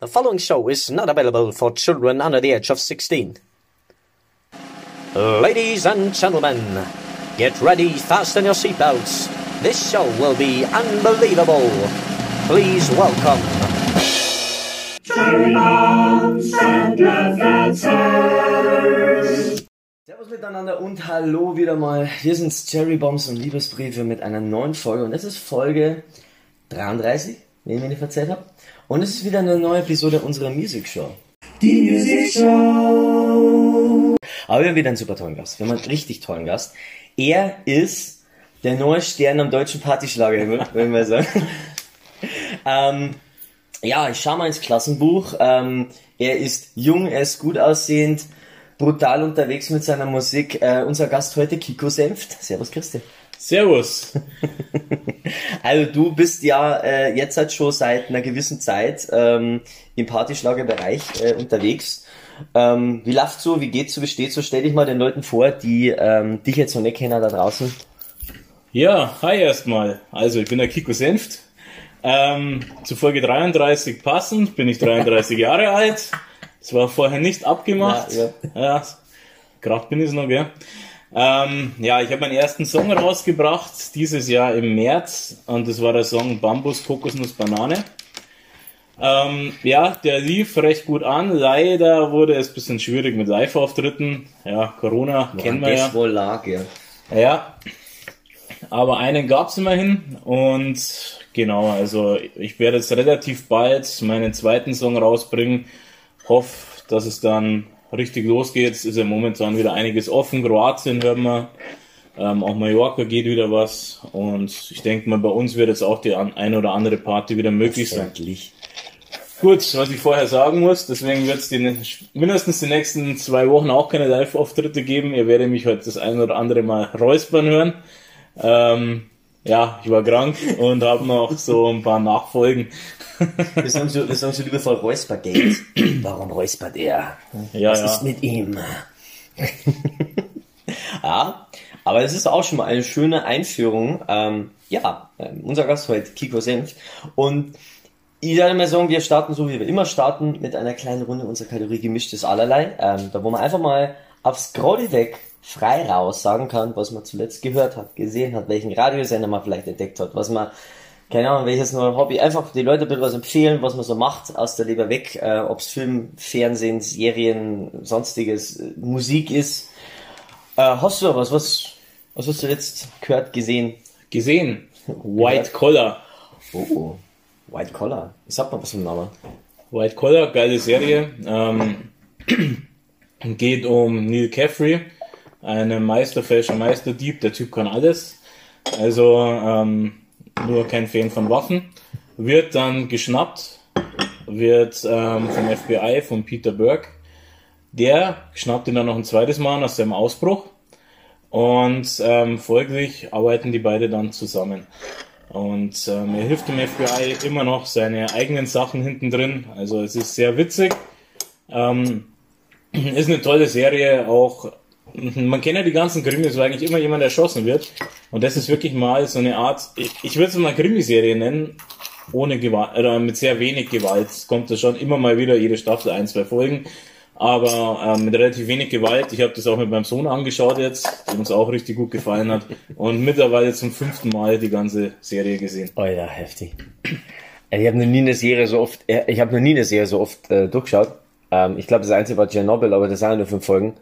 The following show is not available for children under the age of 16. Ladies and gentlemen, get ready, fasten your seatbelts. This show will be unbelievable. Please welcome. Servus miteinander und hallo wieder mal. Wir sind's Cherry Bombs und Liebesbriefe mit einer neuen Folge und es ist Folge 33, wenn ich mich nicht verzählt habe. Und es ist wieder eine neue Episode unserer Music Show. Die Music Show! Aber wir haben wieder einen super tollen Gast. Wir haben einen richtig tollen Gast. Er ist der neue Stern am deutschen Partyschlagerhimmel, wenn wir sagen. ähm, ja, ich schau mal ins Klassenbuch. Ähm, er ist jung, er ist gut aussehend, brutal unterwegs mit seiner Musik. Äh, unser Gast heute, Kiko Senft. Servus, Christi. Servus. Also du bist ja äh, jetzt halt schon seit einer gewissen Zeit ähm, im Partyschlagerbereich äh, unterwegs. Ähm, wie läuft's so? Wie geht's so? Wie steht's so? Stell dich mal den Leuten vor, die ähm, dich jetzt noch nicht kennen da draußen. Ja, hi erstmal. Also ich bin der Kiko Senft. Ähm, zu Folge 33 passend, bin ich 33 Jahre alt. Das war vorher nicht abgemacht. Ja, ja. gerade bin ich noch, gell? Ähm, ja, ich habe meinen ersten Song rausgebracht, dieses Jahr im März. Und das war der Song Bambus, Kokosnuss, Banane. Ähm, ja, der lief recht gut an. Leider wurde es ein bisschen schwierig mit Live-Auftritten. Ja, Corona kennen wir ja. das wohl lag, ja. Ja, aber einen gab's immerhin und genau, also ich werde jetzt relativ bald meinen zweiten Song rausbringen. Hoff, dass es dann richtig losgeht. Es ist ja momentan wieder einiges offen. Kroatien hören wir. Ähm, auch Mallorca geht wieder was. Und ich denke mal, bei uns wird jetzt auch die an- ein oder andere Party wieder möglich sein. Gut, was ich vorher sagen muss, deswegen wird es mindestens die nächsten zwei Wochen auch keine Live-Auftritte geben. Ihr werdet mich heute das ein oder andere Mal räuspern hören. Ähm, ja, ich war krank und habe noch so ein paar Nachfolgen. Wir sagen so, wir sagen so liebevoll Räuspergate. Warum räuspert er? Ja, Was ja. ist mit ihm? ja, aber es ist auch schon mal eine schöne Einführung. Ähm, ja, ähm, unser Gast heute, Kiko Senf. Und ich werde mal sagen, wir starten so, wie wir immer starten, mit einer kleinen Runde unserer Kategorie Gemischtes Allerlei. Ähm, da wo man einfach mal aufs Scrolli-Deck frei raus sagen kann, was man zuletzt gehört hat, gesehen hat, welchen Radiosender man vielleicht entdeckt hat, was man keine Ahnung, welches neue Hobby, einfach die Leute ein bisschen was empfehlen, was man so macht, aus der Leber weg, äh, ob's Film, Fernsehen, Serien, sonstiges, äh, Musik ist. Äh, hast du was, was, was hast du jetzt gehört, gesehen? Gesehen. White Collar. Oh, White Collar. Ich sag mal was vom Namen. White Collar, geile Serie. Ähm, geht um Neil Caffrey, einen Meisterfälscher, Meisterdieb. Der Typ kann alles. Also ähm, nur kein Fan von Waffen. Wird dann geschnappt, wird ähm, vom FBI, von Peter Burke. Der schnappt ihn dann noch ein zweites Mal nach seinem Ausbruch. Und ähm, folglich arbeiten die beide dann zusammen. Und ähm, er hilft dem FBI immer noch seine eigenen Sachen hinten drin. Also es ist sehr witzig. Ähm, ist eine tolle Serie, auch man kennt ja die ganzen Krimis, wo eigentlich immer jemand erschossen wird. Und das ist wirklich mal so eine Art, ich, ich würde es mal Krimiserie nennen, ohne Gewalt, oder mit sehr wenig Gewalt. Kommt da schon immer mal wieder jede Staffel ein, zwei Folgen. Aber ähm, mit relativ wenig Gewalt. Ich habe das auch mit meinem Sohn angeschaut jetzt, der uns auch richtig gut gefallen hat. Und mittlerweile zum fünften Mal die ganze Serie gesehen. Oh ja, heftig. Ich habe noch nie eine Serie so oft, äh, ich habe noch nie eine Serie so oft äh, durchgeschaut. Ähm, ich glaube, das einzige war Chernobyl, aber das sind nur fünf Folgen.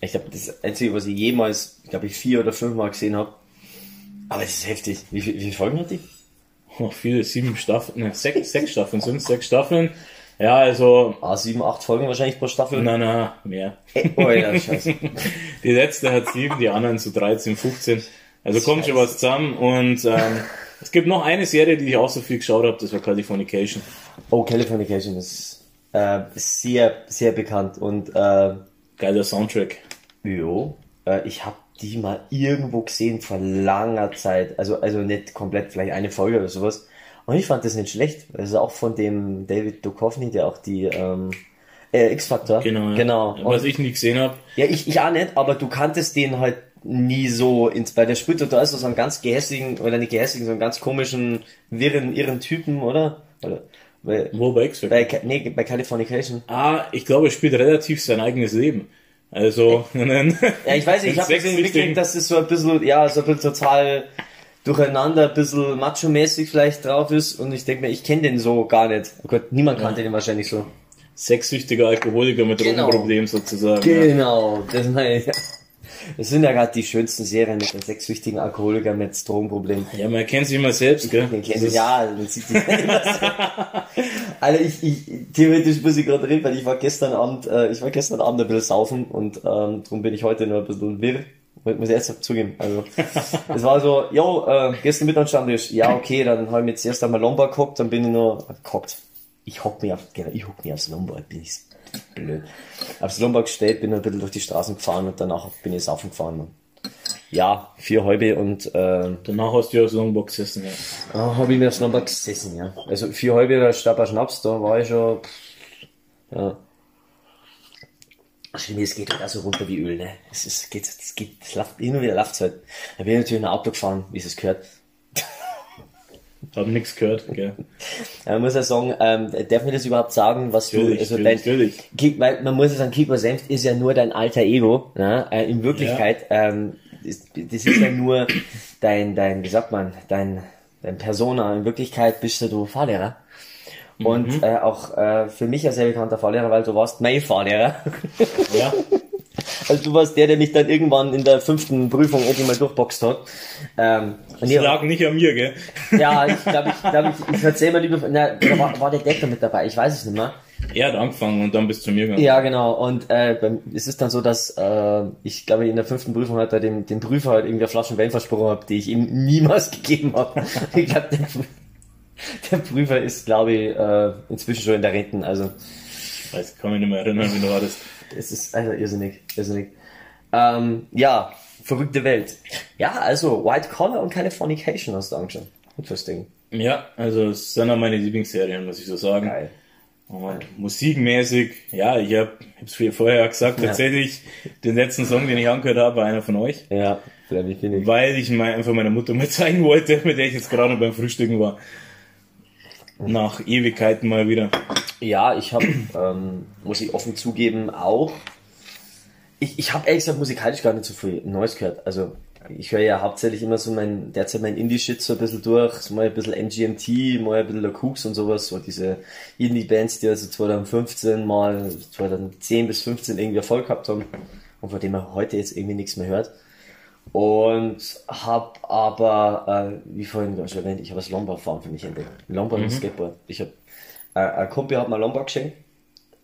Ich glaube, das einzige, was ich jemals, glaube ich, vier oder fünf Mal gesehen habe. Aber es ist heftig. Wie, wie viele Folgen hat die? Oh, viele, sieben Staffeln, ne, sechs, sechs Staffeln sind sechs Staffeln. Ja, also, Ah, sieben, acht Folgen wahrscheinlich pro Staffel. na, na, mehr. Oh ja, scheiße. Die letzte hat sieben, die anderen so 13, 15. Also kommt schon was zusammen und ähm, es gibt noch eine Serie, die ich auch so viel geschaut habe, das war Californication. Oh, Californication ist äh, sehr, sehr bekannt und äh, Geiler Soundtrack. Jo, äh, ich habe die mal irgendwo gesehen vor langer Zeit. Also, also nicht komplett, vielleicht eine Folge oder sowas. Und ich fand das nicht schlecht. Also auch von dem David Duchovny, der auch die ähm, äh, X-Factor. Genau. ja. Genau. Was Und, ich nie gesehen habe. ja, ich, ich auch nicht, aber du kanntest den halt nie so ins, bei der spielt da ist so einen ganz gehässigen, oder nicht gehässigen, so einen ganz komischen, wirren, irren Typen, oder? oder Weil, Wo bei X-Factor? bei, nee, bei Californication. Ah, ich glaube, er spielt relativ sein eigenes Leben. Also, Ja, ich weiß nicht, ich habe sechswichtigen- wirklich, dass es so ein bisschen, ja, so ein bisschen total durcheinander, ein bisschen macho-mäßig vielleicht drauf ist und ich denke mir, ich kenne den so gar nicht. Oh Gott, niemand kannte den wahrscheinlich so. sechssüchtiger Alkoholiker mit Genau. Drogenproblem sozusagen. Ja. Genau, das meine ich. Das sind ja gerade die schönsten Serien mit den sechssüchtigen Alkoholikern mit Drogenproblemen. ja, man kennt sich immer selbst, gell? Den kennen ist- ja, man sieht die immer. Alter, ich, ich, theoretisch muss ich gerade reden, weil ich war gestern Abend, äh, ich war gestern Abend ein bisschen saufen und ähm, darum bin ich heute nur ein bisschen wirr. Muss ich erst zugeben. Also, es war so, yo, äh, gestern Mittag stand ich, ja, okay, dann habe ich mir jetzt erst einmal Lombard gehockt, dann bin ich nur, gehockt. Ich hock mir auf, genau, ich hock mir aufs Lombard, bin ich blöd. Aufs Lombard gestellt, bin ein bisschen durch die Straßen gefahren und danach bin ich saufen gefahren. Ja, vier halbe und, äh, Danach hast du ja so Longbox gesessen, ja. Ah, habe ich mir aufs Nummer gesessen, ja. Also vier halbe Stabber Schnaps, da war ich schon. pff, Ja. Schlimm, es geht halt auch so runter wie Öl, ne? Es ist, geht, es geht, es läuft, hin und wieder läuft's halt. Da bin ich natürlich ein Auto gefahren, wie es gehört. Hab nix gehört, gell? Ja, Man muss ja sagen, ähm, darf mir das überhaupt sagen, was du, Natürlich, also natürlich, dein, natürlich. Kick, weil man muss ja sagen, Kiko Senft ist ja nur dein alter Ego, ne? Äh, in Wirklichkeit, ähm, ist, das ist ja nur dein, dein, wie sagt man, dein, dein Persona. In Wirklichkeit bist du, du Fahrlehrer. Und Mhm. äh, auch äh, für mich ein sehr bekannter Fahrlehrer, weil du warst mein Fahrlehrer. Ja. Also du warst der, der mich dann irgendwann in der fünften Prüfung endlich mal durchboxt hat. Ähm, Das lag nicht an mir, gell? ja, ich glaube, ich, glaub, ich, ich erzähl mal lieber, na, da war, war der Decker mit dabei, ich weiß es nicht mehr. Er hat angefangen und dann bist du zu mir gegangen. Ja, genau. Und äh, beim, es ist dann so, dass äh, ich glaube, in der fünften Prüfung hat er dem, dem Prüfer halt irgendwie eine Flaschen Wein versprochen habe, die ich ihm niemals gegeben habe. ich glaube, der, der Prüfer ist, glaube ich, äh, inzwischen schon in der Renten. Also Ich weiß, kann mich nicht mehr erinnern, wie du hattest. Es ist also irrsinnig, irrsinnig. Ähm, ja, verrückte Welt. Ja, also White Collar und Californication hast du angeschaut. Interesting. Ja, also es sind auch meine Lieblingsserien, muss ich so sagen. Geil. Und musikmäßig, ja, ich hab, ich hab's viel vorher gesagt, Ja. tatsächlich den letzten Song, den ich angehört habe, war einer von euch. Ja, bin ich. Weil ich mal einfach meiner Mutter mal zeigen wollte, mit der ich jetzt gerade beim Frühstücken war. Nach Ewigkeiten mal wieder. Ja, ich habe, ähm, muss ich offen zugeben, auch. Ich, ich habe ehrlich gesagt musikalisch gar nicht so viel Neues gehört. Also ich höre ja hauptsächlich immer so mein, derzeit mein Indie-Shit so ein bisschen durch, so mal ein bisschen MGMT, mal ein bisschen der Cooks und sowas, so diese Indie-Bands, die also 2015 mal 2010 bis 15 irgendwie Erfolg gehabt haben und von dem man heute jetzt irgendwie nichts mehr hört. Und hab aber, äh, wie vorhin schon erwähnt, ich habe das Lombard-Fahren für mich entdeckt. Lombard und Skateboard. Ich hab, äh, ein Kumpel hat mir Lombard geschenkt.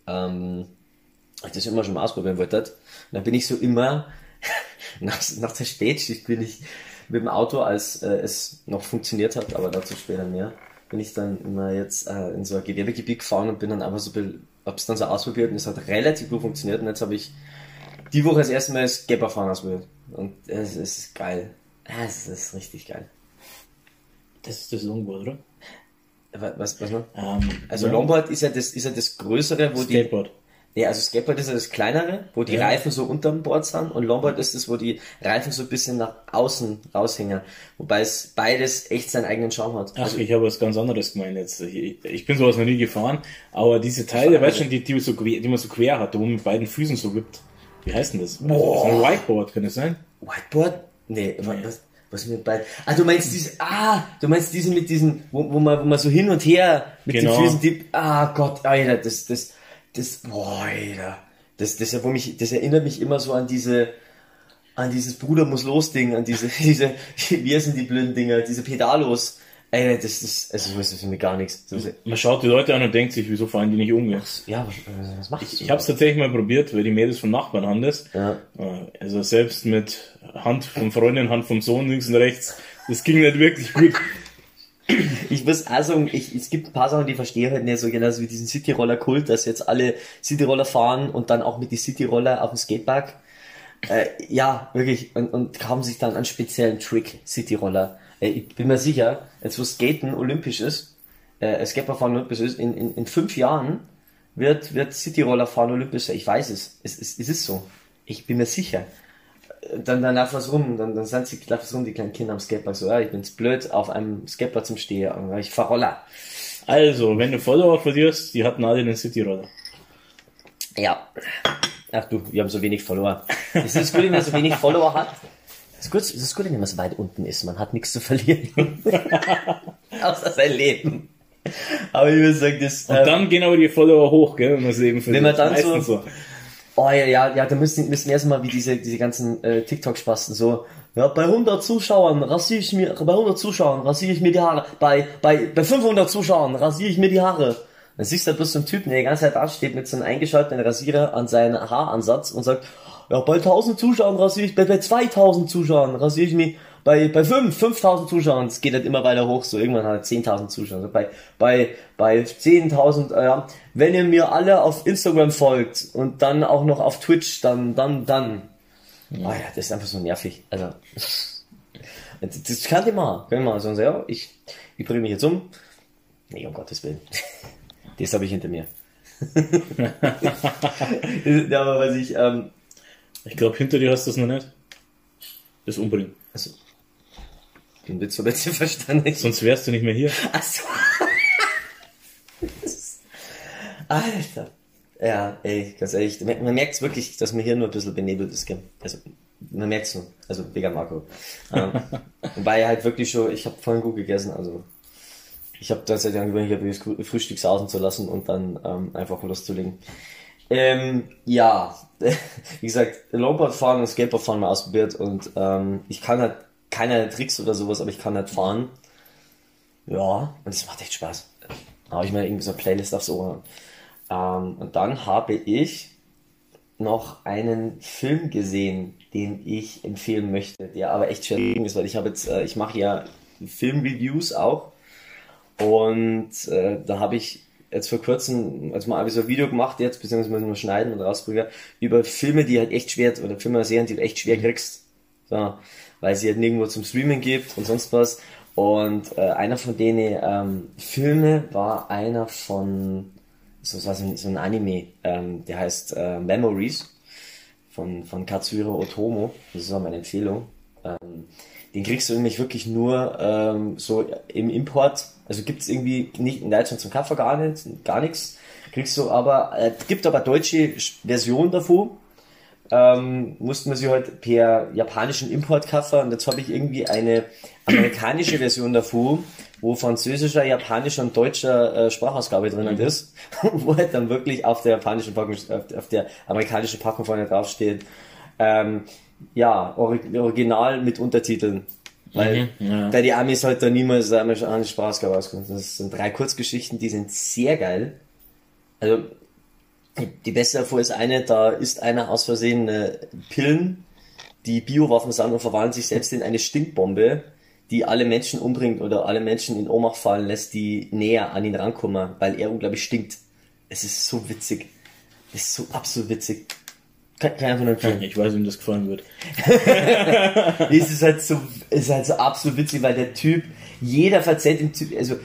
Ähm, ich das immer schon mal ausprobieren wollte. Und dann bin ich so immer, nach, nach der Spätschicht bin ich mit dem Auto, als äh, es noch funktioniert hat, aber dazu später mehr, bin ich dann immer jetzt äh, in so ein Gewerbegebiet gefahren und bin dann einfach so, hab's dann so ausprobiert und es hat relativ gut funktioniert und jetzt habe ich die Woche das erste Mal das Skepperfahren ausprobiert. Und es ist geil. Es ist richtig geil. Das ist das Longboard, oder? Wa- Was, was noch? Ähm, Also ja. Longboard ist ja das, ist ja das größere, wo Skateboard. die, ja, also Skateboard ist ja das kleinere, wo die Ja. Reifen so unterm Board sind und Longboard ist das, wo die Reifen so ein bisschen nach außen raushängen. Wobei es beides echt seinen eigenen Charme hat. Ach, Also, ich habe was ganz anderes gemeint jetzt. Ich, ich bin sowas noch nie gefahren, aber diese Teile, weißt du, die, die, so quer, die man so quer hat, wo man mit beiden Füßen so wippt. Wie heißt denn das? Das ist ein Whiteboard, kann das sein? Whiteboard? Nee, wa- was, was mit beiden? Ah, du meinst diese, ah, du meinst diese mit diesen, wo, wo man, wo man so hin und her mit Genau. den Füßen tippt. Ah Gott, Alter, das, das, das, boah, Alter. Das, das, wo mich, das erinnert mich immer so an diese, an dieses Bruder muss los Ding, an diese, diese, wie sind die blöden Dinger, diese Pedalos. Ey, das ist, also das ist für mich gar nichts. Das ist, Man schaut die Leute an und denkt sich, wieso fahren die nicht um? ja, was, was machst du? Ich habe es tatsächlich mal probiert, weil die Mädels vom Nachbarn haben das. Ja. Äh, Also selbst mit Hand vom Freundin, Hand vom Sohn links und rechts, das ging nicht wirklich gut. Ich muss auch sagen, ich, es gibt ein paar Sachen, die verstehe ich halt nicht so genauso wie diesen Cityroller-Kult, dass jetzt alle Cityroller fahren und dann auch mit die Cityroller auf dem Skatepark. Äh, ja, wirklich, und, und haben sich dann einen speziellen Trick, Cityroller. Äh, ich bin mir sicher, jetzt wo Skaten olympisch ist, äh, Skaterfahren olympisch ist, in, in, in fünf Jahren wird, wird Cityroller fahren olympisch sein. Ich weiß es. Es, es, es ist so. Ich bin mir sicher dann, dann lauf was rum, dann, dann sind sie, lauf was rum, die kleinen Kinder am Skatepark, so, ja, ich bin's blöd, auf einem Skateboard zum Stehen, ich fahr Roller. Also, wenn du Follower verlierst, die hatten alle den City-Roller. Ja. Ach du, wir haben so wenig Follower. Es ist gut, wenn man so wenig Follower hat. Es ist gut, es ist gut, wenn man so weit unten ist. Man hat nichts zu verlieren. Außer sein Leben. Aber ich würde sagen, das... Und ähm, dann gehen aber die Follower hoch, gell, wenn man es eben verliert. man dann so- so. Oh ja, ja, ja, da müssen, müssen erstmal wie diese, diese ganzen äh, TikTok-Spasten so, ja, bei 100 Zuschauern rasiere ich mir, bei 100 Zuschauern rasiere ich mir die Haare, bei, bei, bei 500 Zuschauern rasiere ich mir die Haare. Dann siehst du halt bloß so einen Typen, der die ganze Zeit da steht mit so einem eingeschalteten Rasierer an seinen Haaransatz und sagt, ja, bei 1000 Zuschauern rasiere ich, bei, bei 2000 Zuschauern rasiere ich mich, bei, bei 5, 5000 Zuschauern, es geht halt immer weiter hoch, so irgendwann hat er 10.000 Zuschauer, so bei, bei, bei 10.000, äh, ja, wenn ihr mir alle auf Instagram folgt und dann auch noch auf Twitch, dann, dann, dann. Ah ja, das ist einfach so nervig, also, das, das kann ich mal, können wir mal sagen, so, ja, ich, ich bringe mich jetzt um. Nee, um Gottes Willen. Das habe ich hinter mir. ja, aber was ich, ähm, Ich glaube, hinter dir hast du das noch nicht. Das umbringen. also, den Witz habe ich verstanden. Sonst wärst du nicht mehr hier. Ach so. Alter. Ja, ey, ganz ehrlich, man man merkt's wirklich, dass man hier nur ein bisschen benebelt ist, gell? Also, man merkt's nur. Also, wegen Marco. ähm, wobei halt wirklich schon, ich habe vorhin gut gegessen, also, ich habe tatsächlich angewöhnt, hier das Frühstück sausen zu lassen und dann ähm, einfach loszulegen. Ähm, ja, wie gesagt, Longboard fahren und Skateboard fahren mal ausprobiert und ähm, ich kann halt keine Tricks oder sowas, aber ich kann halt fahren. Ja, und es macht echt Spaß. Da habe ich mir irgendwie so eine Playlist aufs Ohr. Ähm, und dann habe ich noch einen Film gesehen, den ich empfehlen möchte, der aber echt schwer ist, weil ich habe jetzt, äh, ich mache ja Filmreviews auch und äh, da habe ich jetzt vor kurzem, also mal so ein Video gemacht jetzt, beziehungsweise müssen wir schneiden und rausbringen, über Filme, die halt echt schwer, oder Filme oder Serien, die du echt schwer kriegst. So, weil sie halt nirgendwo zum Streaming gibt und sonst was. Und äh, einer von denen ähm, Filme war einer von, so, so, ein- so ein Anime, ähm, der heißt äh, Memories von, von Katsuhiro Otomo. Das ist auch meine Empfehlung. Ähm, den kriegst du nämlich wirklich nur ähm, so im Import. Also gibt's irgendwie nicht in Deutschland zum Kaffee gar nicht, gar nichts. Kriegst du aber, äh, gibt aber deutsche Version davon. Ähm, mussten wir sie halt per japanischen Import kaufen und jetzt habe ich irgendwie eine amerikanische Version davon, wo französischer, japanischer und deutscher äh, Sprachausgabe drinnen ist, wo halt dann wirklich auf der japanischen Packung, auf, auf der amerikanischen Packung vorne drauf steht, ähm, ja, Ori Original mit Untertiteln. Weil ja. bei die Amis halt da niemals eine amerikanische Sprachausgabe rauskommt. Das sind drei Kurzgeschichten, die sind sehr geil. Also, die- die beste davor ist eine, da ist einer aus Versehen äh, Pillen, die Biowaffen sind und verwandeln sich selbst in eine Stinkbombe, die alle Menschen umbringt oder alle Menschen in Ohnmacht fallen lässt, die näher an ihn rankommen, weil er unglaublich stinkt. Es ist so witzig. Es ist so absolut witzig. Kann, kann ich einfach nur empfehlen. Ich weiß, wem das gefallen wird. es ist halt so, es ist halt so absolut witzig, weil der Typ, jeder verzählt dem Typ, also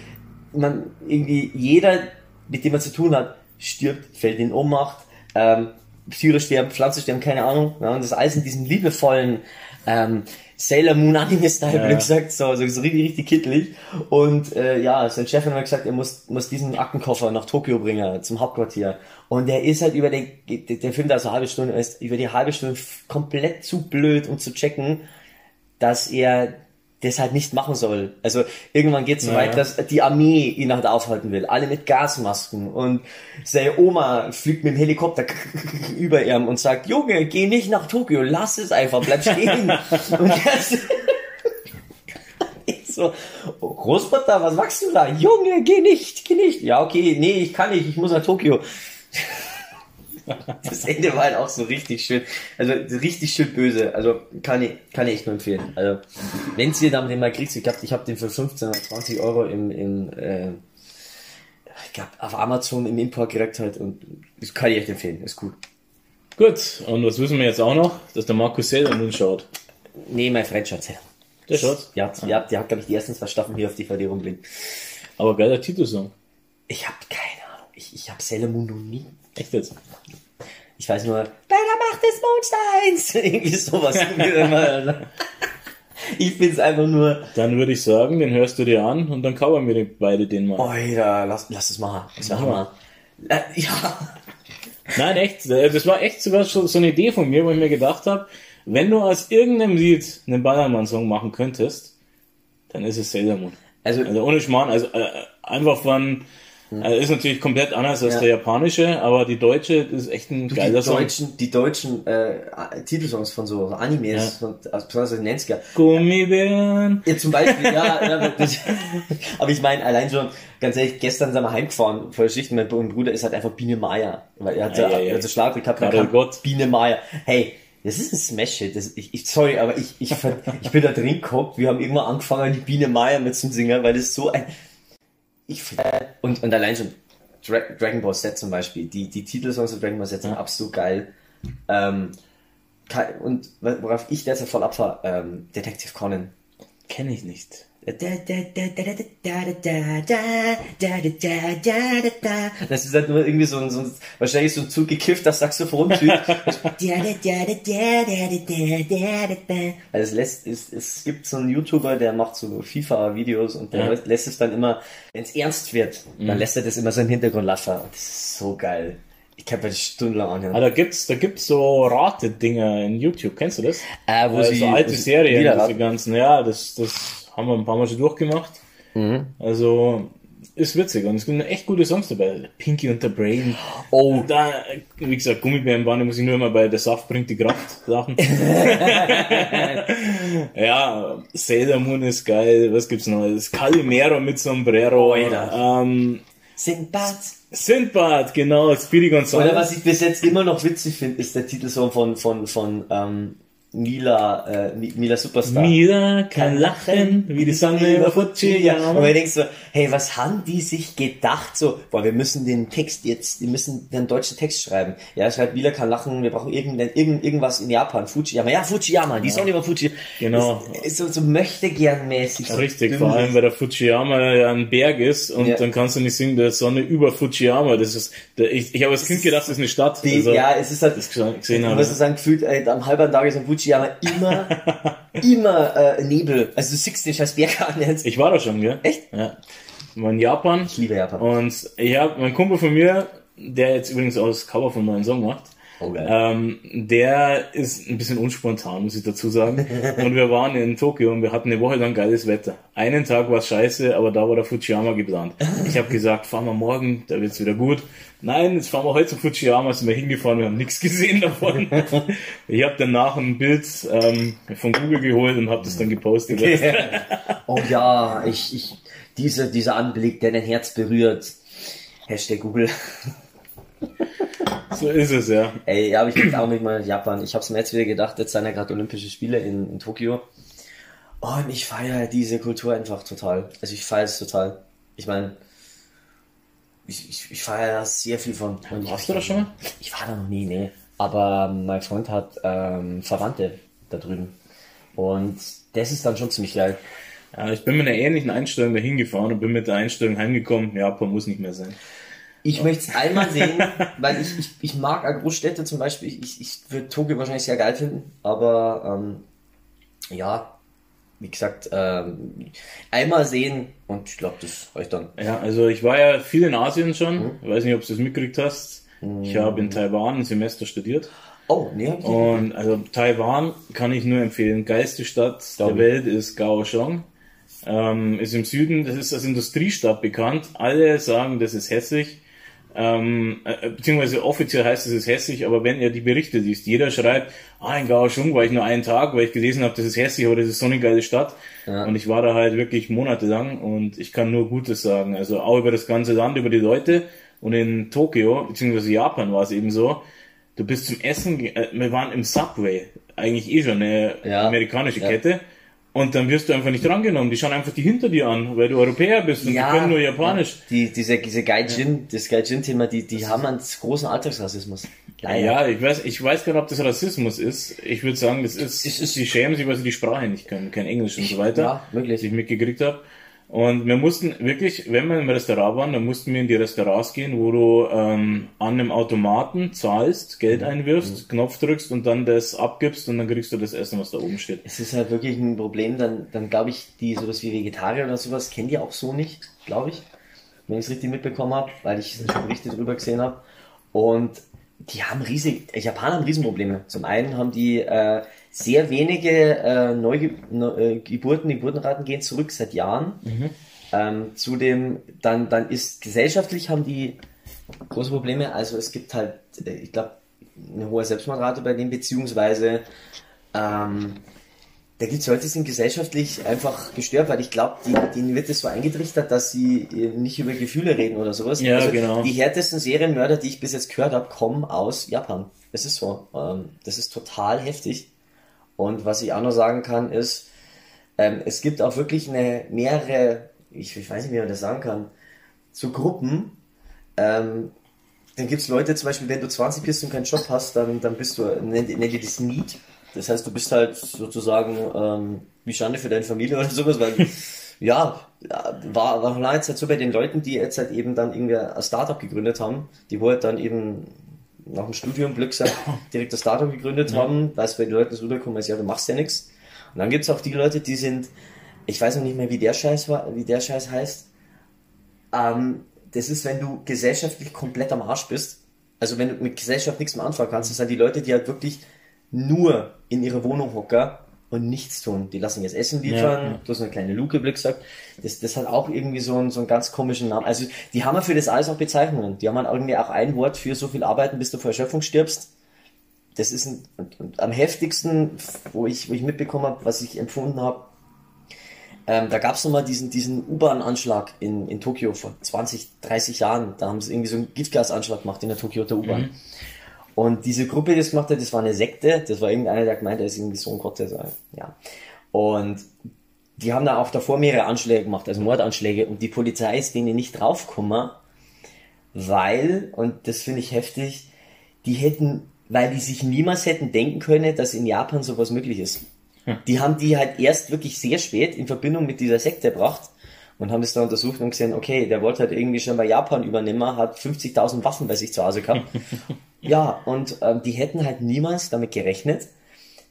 man irgendwie jeder, mit dem man zu tun hat, stirbt, fällt in Ohnmacht, ähm, Tiere sterben, Pflanzen sterben, keine Ahnung. Ja, und das alles in diesem liebevollen ähm, Sailor Moon Anime Style, Ja. blöd gesagt, so, so, so richtig, richtig kittelig. Und äh, ja, sein Chef hat mir gesagt, er muss, muss diesen Aktenkoffer nach Tokio bringen, zum Hauptquartier. Und der ist halt über den, der, Film da so eine halbe Stunde, ist über die halbe Stunde komplett zu blöd, um zu checken, dass er das halt nicht machen soll. Also irgendwann geht es so Ja, weit, dass die Armee ihn halt aufhalten will. Alle mit Gasmasken. Und seine Oma fliegt mit dem Helikopter über ihm und sagt, Junge, geh nicht nach Tokio, lass es einfach, bleib stehen. und ich so, Großmutter, was machst du da? Junge, geh nicht, geh nicht. Ja, okay, nee, ich kann nicht, ich muss nach Tokio. Das Ende war halt auch so richtig schön, also richtig schön böse. Also kann ich, kann ich echt nur empfehlen. Also wenn ihr damit den mal kriegt, ich glaube, ich habe den für 15 oder 20 Euro im, im äh, ich glaube auf Amazon im Import gekriegt halt und das kann ich echt empfehlen. Ist gut. Gut, und was wissen wir jetzt auch noch? Dass der Markus Sailor Moon schaut. Nee, mein Freund schaut's her. Der schaut? Ja, ja, der hat glaube ich die ersten zwei Staffeln hier auf DVD rumliegen. Aber geiler Titelsong. Ich habe keine Ahnung. Ich, ich habe Sailor Moon noch nie. Echt jetzt? Ich weiß nur, bei der Macht des Mondsteins. Irgendwie sowas. ich find's einfach nur, Dann würde ich sagen, den hörst du dir an und dann covern wir den- beide den mal. Alter, lass, lass es machen. Das machen wir. Äh, Ja. Nein, echt. äh, Das war echt sogar schon so eine Idee von mir, wo ich mir gedacht habe, wenn du aus irgendeinem Lied einen Ballermann-Song machen könntest, dann ist es Sailor Moon. Also, Also ohne Schmarrn, also äh, einfach von, äh, ist natürlich komplett anders als Ja. der japanische, aber die deutsche ist echt ein die geiler Song. deutschen, die deutschen äh, Titelsongs von so Animes, von, also besonders aus den 90er, Gummibären. Ja, zum Beispiel, ja, ja das, aber ich meine, allein schon, ganz ehrlich, gestern sind wir heimgefahren, voll Schichten, mein Bruder ist halt einfach Biene Meier, weil er hat er ei. hat so Schlagzeug gehabt, Gott. Biene Meier. Hey, das ist ein Smash-Hit, ich, ich, sorry, aber ich, ich, ich bin da drin geguckt, wir haben irgendwann angefangen, die Biene Meier mit zum Singen, weil das so ein, ich find- und, und allein schon, Dra Dragon Ball Z zum Beispiel, die, die Titelsongs von Dragon Ball Z sind absolut geil, ähm, und worauf ich derzeit voll abfahre, ähm, Detective Conan. Kenne ich nicht. Das ist halt nur irgendwie so ein, so ein wahrscheinlich so ein zugekiffter Saxophon-Typ. Also es lässt, es, es gibt so einen YouTuber, der macht so FIFA-Videos und der Ja. lässt es dann immer, wenn es ernst wird, dann lässt er das immer so im Hintergrund laufen. Das ist so geil. Ich kann mir das stundenlang anhören. Ah, da gibt's, da gibt's so Rate-Dinger in YouTube. Kennst du das? Äh, wo Äh, sie- so alte Serien, diese ganzen, ja, das, das haben wir ein paar Mal schon durchgemacht. Mhm. Also, ist witzig und es sind echt gute Songs dabei. Pinky und the Brain. Oh. Da, wie gesagt, Gummibärenbahn, da muss ich nur immer bei Der Saft bringt die Kraft lachen. ja, Sailor Moon ist geil. Was gibt's noch? Das Calimero mit Sombrero. Alter. Ähm, Sinbad. Sindbad, genau, Speedy Gonzales. Oder was ich bis jetzt immer noch witzig finde, ist der Titelsong von, von, von, ähm, Mila, äh, Mi- Mila Superstar. Mila kann lachen, wie die Sonne über Und Fujiyama. man denkt so, hey, was haben die sich gedacht? So, boah, wir müssen den Text jetzt, wir müssen den deutschen Text schreiben. Ja, schreibt Mila kann lachen, wir brauchen irgendein, irgend, irgendwas in Japan. Fujiyama. Ja, Fujiyama, die Sonne über Fujiyama. Genau. Ist, ist so, so möchte gern mäßig. So Richtig, dümmlich. vor allem, weil der Fujiyama ja ein Berg ist und Ja. dann kannst du nicht singen, der Sonne über Fujiyama. Das ist, der, ich, ich habe als Kind gedacht, das ist eine Stadt. Die, Also, ja, es ist halt, das gesehen- musst sagen, gefühlt, ey, am halben Tag ist am Fujiyama immer, immer, äh, Nebel. Also du siehst den scheiß Berg an jetzt. Ich war da schon, gell? Echt? Ja. War in Japan. Ich liebe Japan. Und ich habe mein Kumpel von mir, der jetzt übrigens auch das Cover vom neuen Song macht, Oh, ähm, der ist ein bisschen unspontan, muss ich dazu sagen. und wir waren in Tokio und wir hatten eine Woche lang geiles Wetter. Einen Tag war es scheiße, aber da war der Fujiyama geplant. Ich habe gesagt, fahren wir morgen, da wird's wieder gut. Nein, jetzt fahren wir heute zum Fujiyama, sind wir hingefahren, wir haben nichts gesehen davon. ich habe danach ein Bild ähm, von Google geholt und habe das dann gepostet. Oh ja, ich, ich, diese, dieser Anblick, der dein Herz berührt. Hashtag Google. So ist es, ja. Ey, ja, aber ich möchte auch nicht mal Japan. Ich hab's mir jetzt wieder gedacht, jetzt sind ja gerade Olympische Spiele in, in Tokio. Und ich feiere diese Kultur einfach total. Also ich feiere es total. Ich meine, ich, ich, ich feiere da sehr viel von. Warst du da schon mal? Ich war da noch nie, nee. Aber mein Freund hat ähm, Verwandte da drüben. Und das ist dann schon ziemlich geil. Ja, ich bin mit einer ähnlichen Einstellung dahin gefahren und bin mit der Einstellung heimgekommen, Japan muss nicht mehr sein. Ich möchte es einmal sehen, weil ich, ich, ich mag Großstädte zum Beispiel. Ich, ich würde Tokio wahrscheinlich sehr geil finden, aber ähm, ja, wie gesagt, ähm, einmal sehen und ich glaube, das reicht dann. Ja, also ich war ja viel in Asien schon. Ich weiß nicht, ob du das mitgekriegt hast. Ich habe in Taiwan ein Semester studiert. Oh, nee. Und also Taiwan kann ich nur empfehlen. Geilste Stadt der Welt ist Kaohsiung. Ähm, ist im Süden, das ist als Industriestadt bekannt. Alle sagen, das ist hässlich. Ähm, äh, beziehungsweise offiziell heißt es, es ist hässlich, aber wenn ihr die Berichte liest, jeder schreibt, ah, in Kaohsiung war ich nur einen Tag, weil ich gelesen habe, das ist hässlich, aber das ist so eine geile Stadt. Ja. Und ich war da halt wirklich monatelang und ich kann nur Gutes sagen. Also auch über das ganze Land, über die Leute. Und in Tokio, beziehungsweise Japan war es eben so, du bist zum Essen, äh, wir waren im Subway, eigentlich eh schon eine Ja. amerikanische Ja. Kette. Und dann wirst du einfach nicht drangenommen. Die schauen einfach die hinter dir an, weil du Europäer bist und die können nur Japanisch. Die, diese, diese Gaijin, das Gaijin-Thema, die, die haben einen großen Alltagsrassismus. Leider. Ja, ich weiß, ich weiß gar nicht, ob das Rassismus ist. Ich würde sagen, das ist, Es ist- die schämen sich, weil sie die Sprache nicht können, kein Englisch und so weiter. Ja, möglich. Was ich mitgekriegt habe. Und wir mussten wirklich, wenn wir im Restaurant waren, dann mussten wir in die Restaurants gehen, wo du ähm, an einem Automaten zahlst, Geld einwirfst, mhm. Knopf drückst und dann das abgibst und dann kriegst du das Essen, was da oben steht. Es ist halt wirklich ein Problem, dann, dann glaube ich, die sowas wie Vegetarier oder sowas kennen die auch so nicht, glaube ich, wenn ich es richtig mitbekommen habe, weil ich Berichte drüber gesehen habe. Und die haben riesig, Japaner haben Riesenprobleme. Zum einen haben die äh, sehr wenige äh, Neugeburten, äh, die Geburtenraten gehen zurück seit Jahren. Mhm. Ähm, zudem, dann, dann ist gesellschaftlich haben die große Probleme. Also es gibt halt, äh, ich glaube, eine hohe Selbstmordrate bei denen, beziehungsweise ähm, Leute, die sind gesellschaftlich einfach gestört, weil ich glaube, denen wird es so eingetrichtert, dass sie äh, nicht über Gefühle reden oder sowas. Ja, also genau. Die härtesten Serienmörder, die ich bis jetzt gehört habe, kommen aus Japan. Es ist so. Ähm, das ist total heftig. Und was ich auch noch sagen kann, ist, ähm, es gibt auch wirklich eine mehrere, ich, ich weiß nicht, wie man das sagen kann, so Gruppen, ähm, dann gibt es Leute, zum Beispiel, wenn du 20 bist und keinen Job hast, dann, dann bist du, nennt, nennt ihr das Need, das heißt, du bist halt sozusagen ähm, wie Schande für deine Familie oder sowas, weil ja, war, war lange Zeit so bei den Leuten, die jetzt halt eben dann irgendwie ein Startup gegründet haben, die wohl halt dann eben nach dem Studium Glück sein, direkt das Startup gegründet ja. haben, weil es bei den Leuten so rüberkommt, ja, du machst ja nichts. Und dann gibt's auch die Leute, die sind, ich weiß noch nicht mehr, wie der Scheiß war, wie der Scheiß heißt. Ähm, das ist, wenn du gesellschaftlich komplett am Arsch bist. Also wenn du mit Gesellschaft nichts mehr anfangen kannst, das sind die Leute, die halt wirklich nur in ihrer Wohnung hocken und nichts tun. Die lassen jetzt Essen liefern, ja, ja. du hast eine kleine Luke, wie gesagt. Das, das hat auch irgendwie so einen, so einen ganz komischen Namen. Also die haben ja für das alles auch Bezeichnungen. Die haben halt irgendwie auch ein Wort für so viel Arbeiten, bis du vor Erschöpfung stirbst. Das ist ein, und, und am heftigsten, wo ich, wo ich mitbekommen habe, was ich empfunden habe, ähm, da gab es nochmal diesen, diesen U-Bahn-Anschlag in, in Tokio vor 20, 30 Jahren. Da haben sie irgendwie so einen Giftgasanschlag gemacht in der Tokio U-Bahn. Mhm. Und diese Gruppe, die das gemacht hat, das war eine Sekte. Das war irgendeiner, der gemeint, er ist irgendwie Sohn Gottes. Ja. Und die haben da auch davor mehrere Anschläge gemacht, also Mordanschläge. Und die Polizei ist denen nicht draufgekommen, weil, und das finde ich heftig, die hätten, weil die sich niemals hätten denken können, dass in Japan sowas möglich ist. Hm. Die haben die halt erst wirklich sehr spät in Verbindung mit dieser Sekte gebracht und haben das da untersucht und gesehen, okay, der wollte halt irgendwie schon bei Japan übernehmen, hat 50.000 Waffen bei sich zu Hause gehabt Ja, und ähm, die hätten halt niemals damit gerechnet,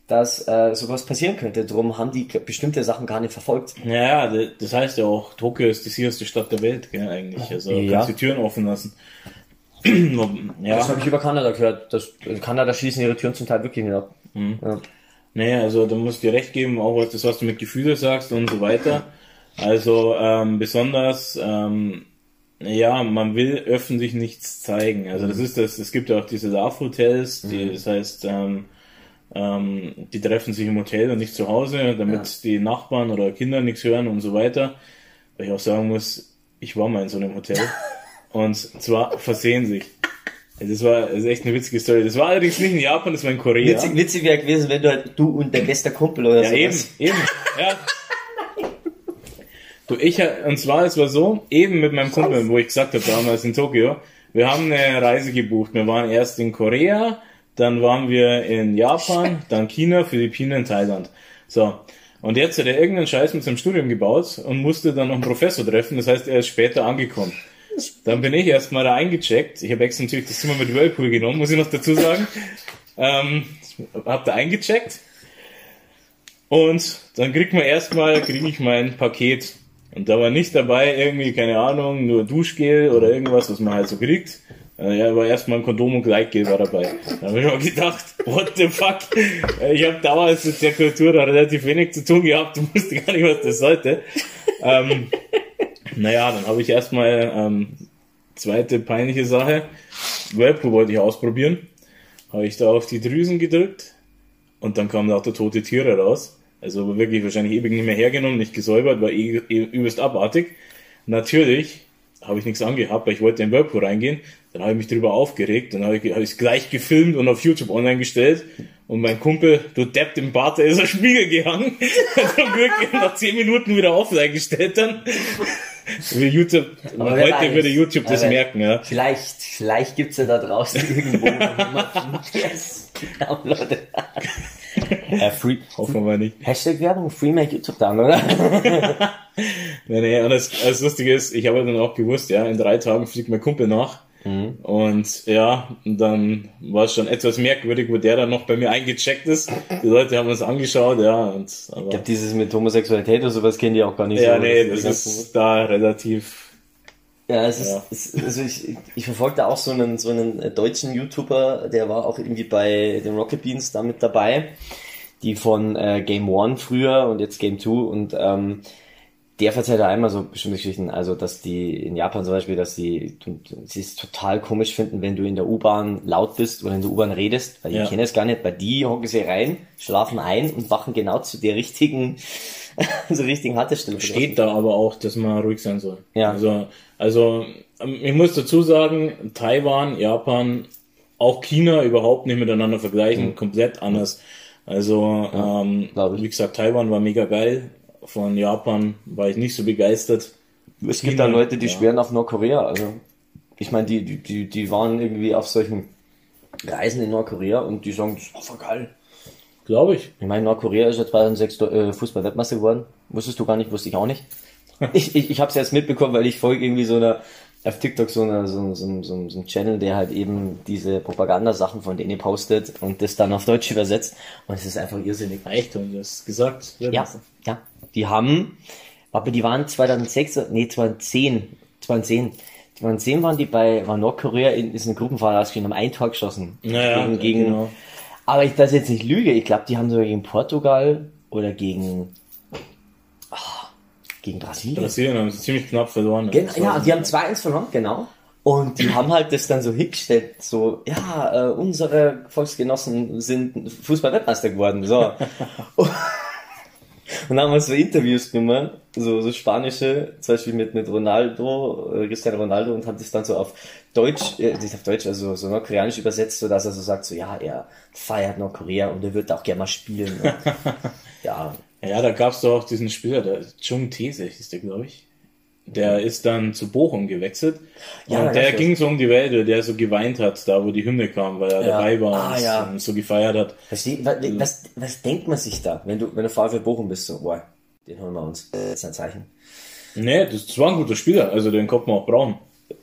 dass äh, sowas passieren könnte. Darum haben die bestimmte Sachen gar nicht verfolgt. Ja, das heißt ja auch, Tokio ist die sicherste Stadt der Welt, gell, eigentlich. Also ja. kannst die Türen offen lassen. ja. Das habe ich über Kanada gehört. Das, Kanada schließen ihre Türen zum Teil wirklich nicht ab. Mhm. Ja. Naja, also da musst du dir recht geben, auch das, was du mit Gefühle sagst und so weiter. Also ähm, besonders ähm, ja, man will öffentlich nichts zeigen. Also das ist das, es gibt ja auch diese Love-Hotels, die, mhm. das heißt, ähm, ähm, die treffen sich im Hotel und nicht zu Hause, damit ja. die Nachbarn oder Kinder nichts hören und so weiter. Weil ich auch sagen muss, ich war mal in so einem Hotel und zwar versehen sich. Das war das ist echt eine witzige Story. Das war allerdings nicht in Japan, das war in Korea. Witzig, witzig wäre gewesen, wenn du halt du und dein bester Kumpel oder so. Ja, sowas. eben, eben. Ja. Du, ich, und zwar, es war so, eben mit meinem Kumpel, wo ich gesagt habe, damals in Tokio, wir haben eine Reise gebucht. Wir waren erst in Korea, dann waren wir in Japan, dann China, Philippinen, Thailand. So. Und jetzt hat er irgendeinen Scheiß mit seinem Studium gebaut und musste dann noch einen Professor treffen. Das heißt, er ist später angekommen. Dann bin ich erstmal da eingecheckt. Ich habe extra natürlich das Zimmer mit Whirlpool genommen, muss ich noch dazu sagen. Ähm, hab da eingecheckt. Und dann kriegt man erstmal, kriege ich mein Paket und da war nicht dabei irgendwie, keine Ahnung, nur Duschgel oder irgendwas, was man halt so kriegt. Äh, ja, aber erstmal ein Kondom und Gleitgel war dabei. Da habe ich mal gedacht, what the fuck? Äh, ich habe damals mit der Kultur da relativ wenig zu tun gehabt und wusste gar nicht, was das sollte. ähm, naja, dann habe ich erstmal ähm, zweite peinliche Sache. Whirlpool wollte ich ausprobieren. Habe ich da auf die Drüsen gedrückt und dann kam da auch der tote Tiere raus. Also wirklich wahrscheinlich ewig nicht mehr hergenommen, nicht gesäubert, war eh, eh übelst abartig. Natürlich habe ich nichts angehabt, weil ich wollte in Whirlpool reingehen. Dann habe ich mich darüber aufgeregt, dann habe ich es gleich gefilmt und auf YouTube online gestellt. Und mein Kumpel, du Depp im Bart, der ist am Spiegel gehangen. Hat dann wirklich nach 10 Minuten wieder offline gestellt dann. YouTube, heute weiß, würde YouTube das merken, ja. Vielleicht, vielleicht gibt's ja da draußen irgendwo jemanden, der es downloadet Äh, free, Hoffen wir nicht. Hashtag Werbung, Free Make YouTube Down, oder? Nee, nee, und das, das Lustige ist, ich habe dann auch gewusst, ja, in drei Tagen fliegt mein Kumpel nach. Und ja, dann war es schon etwas merkwürdig, wo der dann noch bei mir eingecheckt ist. Die Leute haben uns angeschaut, ja, und aber, Ich glaube, dieses mit Homosexualität oder sowas kennen die auch gar nicht ja, so. nee, das ganzen- ist da relativ, Ja, es ist, Ja. Es, also ich, ich verfolgte auch so einen, so einen äh, deutschen YouTuber, der war auch irgendwie bei den Rocket Beans da mit dabei, die von äh, Game One früher und jetzt Game Two und ähm, der erzählt ja einmal so bestimmte Geschichten, also dass die in Japan zum Beispiel, dass die du- sie es total komisch finden, wenn du in der U-Bahn laut bist oder in der U-Bahn redest, weil die Ja. kennen es gar nicht, bei die hocken sie rein, schlafen ein und wachen genau zu der richtigen, so richtigen Haltestelle. steht da aber auch, dass man ruhig sein soll. Ja. Also, also, ähm, ich muss dazu sagen, Taiwan, Japan, auch China überhaupt nicht miteinander vergleichen, komplett anders. Also, ähm, glaub ich. wie gesagt, Taiwan war mega geil. Von Japan war ich nicht so begeistert. Es gibt China, da Leute, die ja. schweren auf Nordkorea. Also ich meine, die, die, die, die waren irgendwie auf solchen Reisen in Nordkorea und die sagen, das war voll geil. Glaube ich. Ich meine, Nordkorea ist ja 2006 äh, Fußball-Weltmeister geworden. Wusstest du gar nicht, wusste ich auch nicht. Ich, ich, ich habe es jetzt mitbekommen, weil ich folge irgendwie so einer auf TikTok so, einer, so, so, so, so ein Channel, der halt eben diese Propagandasachen von denen postet und das dann auf Deutsch übersetzt. Und es ist einfach irrsinnig. Echt, haben sie das gesagt? Ja, ja. Die haben, aber die waren 2006, nee, 2010, 2010, 2010 waren die bei, war Nordkorea in, ist eine Gruppenphase ausgeschieden, haben ein Tor geschossen. Naja, gegen, gegen, genau. Aber ich das jetzt nicht lüge, ich glaube, die haben sogar gegen Portugal oder gegen, ah, gegen Brasilien. Brasilien haben sie ziemlich knapp verloren. Genau, Das ja, die haben 2-1 verloren, genau. Und die haben halt das dann so hingestellt, so, ja, äh, unsere Volksgenossen sind Fußball-Weltmeister geworden, so. Und dann haben wir so Interviews gemacht, so, so spanische, zum Beispiel mit, mit Ronaldo, äh, Cristiano Ronaldo, und haben das dann so auf Deutsch, äh, nicht auf Deutsch, also so nordkoreanisch übersetzt, so dass er so sagt, so, ja, er feiert Nordkorea und er wird auch gerne mal spielen. Und, ja, Ja, da gab's doch auch diesen Spieler, der Chung These hieß der, glaube ich. Der ist dann zu Bochum gewechselt. Ja, und der ging so um die Welt, der so geweint hat, da wo die Hymne kam, weil er Ja. dabei war Ah, und ja. und so gefeiert hat. Was, was, was denkt man sich da, wenn du, wenn du VfL Bochum bist, so, boah, den holen wir uns, das ist ein Zeichen. Nee, das, das war ein guter Spieler, also den konnte man auch brauchen.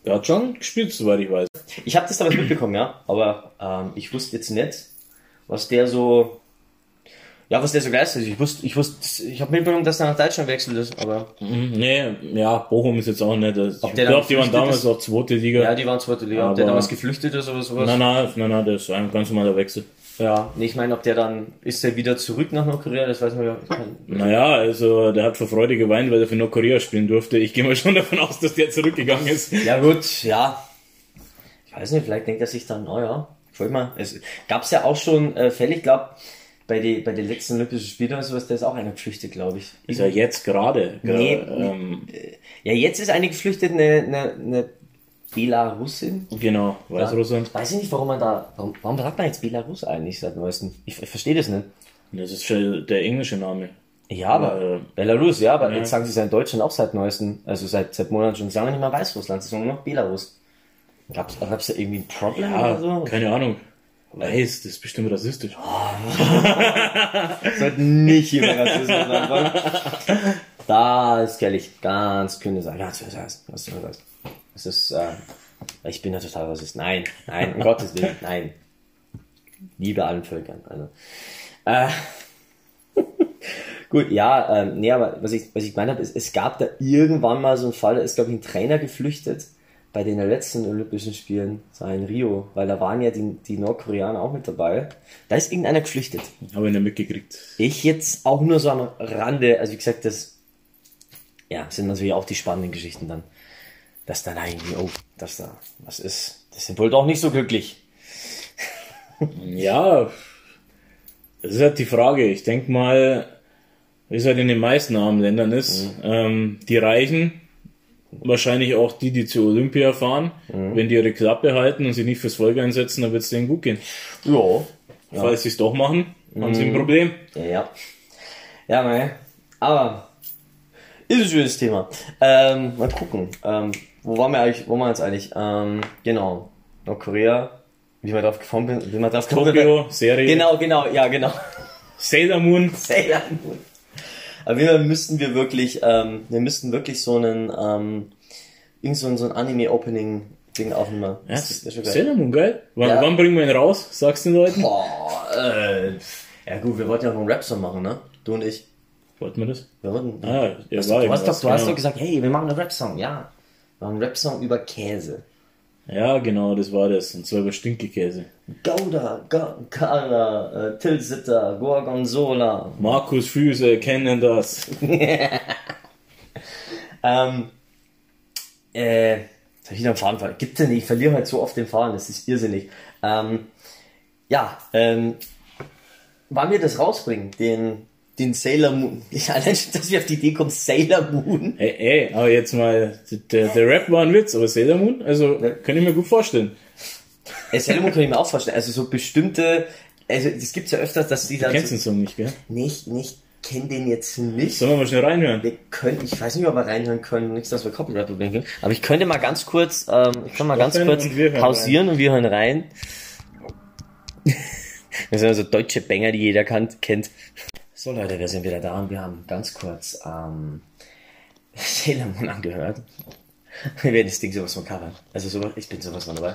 Der hat schon gespielt, soweit ich weiß. Ich habe das damals mitbekommen, ja, aber ähm, ich wusste jetzt nicht, was der so, ja, was der so geistert ist. Ich wusste, ich wusste, ich habe mitbekommen, dass er nach Deutschland wechselt ist, aber Mhm, Nee, ja, Bochum ist jetzt auch nicht. Das, ich glaube, die waren damals ist? auch zweite Liga. ja, die waren zweite Liga. Ob der damals geflüchtet ist oder sowas? nein, nein, nein, nein, das ist ein ganz normaler Wechsel. Ja, nee, ich meine, ob der dann, ist der wieder zurück nach Nordkorea, das weiß man ja. Naja, also der hat vor Freude geweint, weil er für Nordkorea spielen durfte. Ich gehe mal schon davon aus, dass der zurückgegangen ist. Ja gut, ja. Ich weiß nicht, vielleicht denkt er sich dann, oh ja, folg mal. Es gab's ja auch schon äh, Fälle, ich glaube, bei, die, bei den letzten Olympischen Spielen oder sowas, da ist auch einer geflüchtet, glaube ich. Ist ja jetzt gerade. Nee, ähm, Ja, jetzt ist eine geflüchtet, eine, eine, eine Belarusin. genau, Weißrussland. Weiß ich nicht, warum man da, warum, warum sagt man jetzt Belarus eigentlich seit neuestem? Ich, ich verstehe das nicht. Das ist schon der englische Name. Ja, aber Äh, Belarus, ja, aber ja. jetzt sagen sie es in Deutschland auch seit neuestem, also seit, seit Monaten schon, sagen wir nicht mal Weißrussland, sie sagen nur noch Belarus. Gab's, gab's da irgendwie ein Problem Ja, oder so? keine Ahnung. Weiß, das ist bestimmt rassistisch. sollten nicht über Rassismus anfangen. Da ist Kellich ganz kühn gesagt, ja, was du sagst, was du sagst. Es ist, äh, ich bin ja total Rassist. Nein, nein, um Gottes Willen, nein. Liebe allen Völkern. Also, äh, gut, ja, ähm, nee, aber was ich, was ich gemeint habe, ist, es gab da irgendwann mal so einen Fall, da ist, glaube ich, ein Trainer geflüchtet bei den letzten Olympischen Spielen, so in Rio, weil da waren ja die, die Nordkoreaner auch mit dabei. Da ist irgendeiner geflüchtet. Habe ich nicht mitgekriegt. Ich jetzt auch nur so am Rande, also wie gesagt, das ja, sind natürlich auch die spannenden Geschichten dann. Dass dann irgendwie, oh, dass da was ist. Das sind wohl doch nicht so glücklich. Ja, das ist halt die Frage. Ich denke mal, wie es halt in den meisten armen Ländern ist, ähm, die Reichen, wahrscheinlich auch die, die zur Olympia fahren, wenn die ihre Klappe halten und sich nicht fürs Volk einsetzen, dann wird es denen gut gehen. Ja. Falls sie es doch machen, haben sie ein Problem. Ja, ja. Nein. Aber ist ein schönes Thema. Ähm, mal gucken. Ähm, wo waren wir eigentlich, wo waren wir jetzt eigentlich? Ähm, genau. Nordkorea. Wie man drauf gekommen bin, wie man drauf gekommen. Tokio, Serie. Genau, genau, ja, genau. Sailor Moon. Sailor Moon. Aber wir müssten wir wirklich, ähm, wir müssten wirklich so einen, ähm, irgend so ein, so ein Anime-Opening-Ding aufnehmen. Ja, Das ist ja schon geil. Wann, Ja. wann bringen wir ihn raus? Sagst du den Leuten? Boah, äh, ja gut, wir wollten ja noch einen Rap-Song machen, ne? Du und ich. Wollten wir das? Wir wollten, Ah, ja, du, war du, hast doch, du hast genau. doch gesagt, hey, wir machen einen Rap-Song, ja. Wir machen einen Rap-Song über Käse. Ja, genau, das war das. Und zwar über Stinkekäse. Gouda, Kara, äh, Tilsiter, Gorgonzola. Markus Füße kennen das. Ähm, äh, jetzt hab ich wieder einen Faden verloren. Gibt's denn nicht, ich verliere halt so oft den Faden, das ist irrsinnig. Ähm, ja, ähm, wann wir das rausbringen, den, den Sailor Moon, ich, allein schon, dass wir auf die Idee kommen, Sailor Moon. Ey, ey, aber jetzt mal, der, der Rap war ein Witz, aber Sailor Moon, also, kann ich mir gut vorstellen. Äh, Sailor Moon kann ich mir auch vorstellen, also so bestimmte, also das gibt's ja öfters, dass die Du dann kennst so, den Song nicht, gell? nicht, nicht, kenn den jetzt nicht. Sollen wir mal schnell reinhören? Wir können, ich weiß nicht, ob wir reinhören können, nichts, dass wir Copyright-Probleme kriegen, aber ich könnte mal ganz kurz, ähm, ich kann mal ganz kurz und pausieren und wir hören rein. Das sind also deutsche Banger, die jeder kann, kennt. So Leute, wir sind wieder da und wir haben ganz kurz ähm, Sailor Moon angehört. Wir werden das Ding sowas von covern. Also so, ich bin sowas von dabei.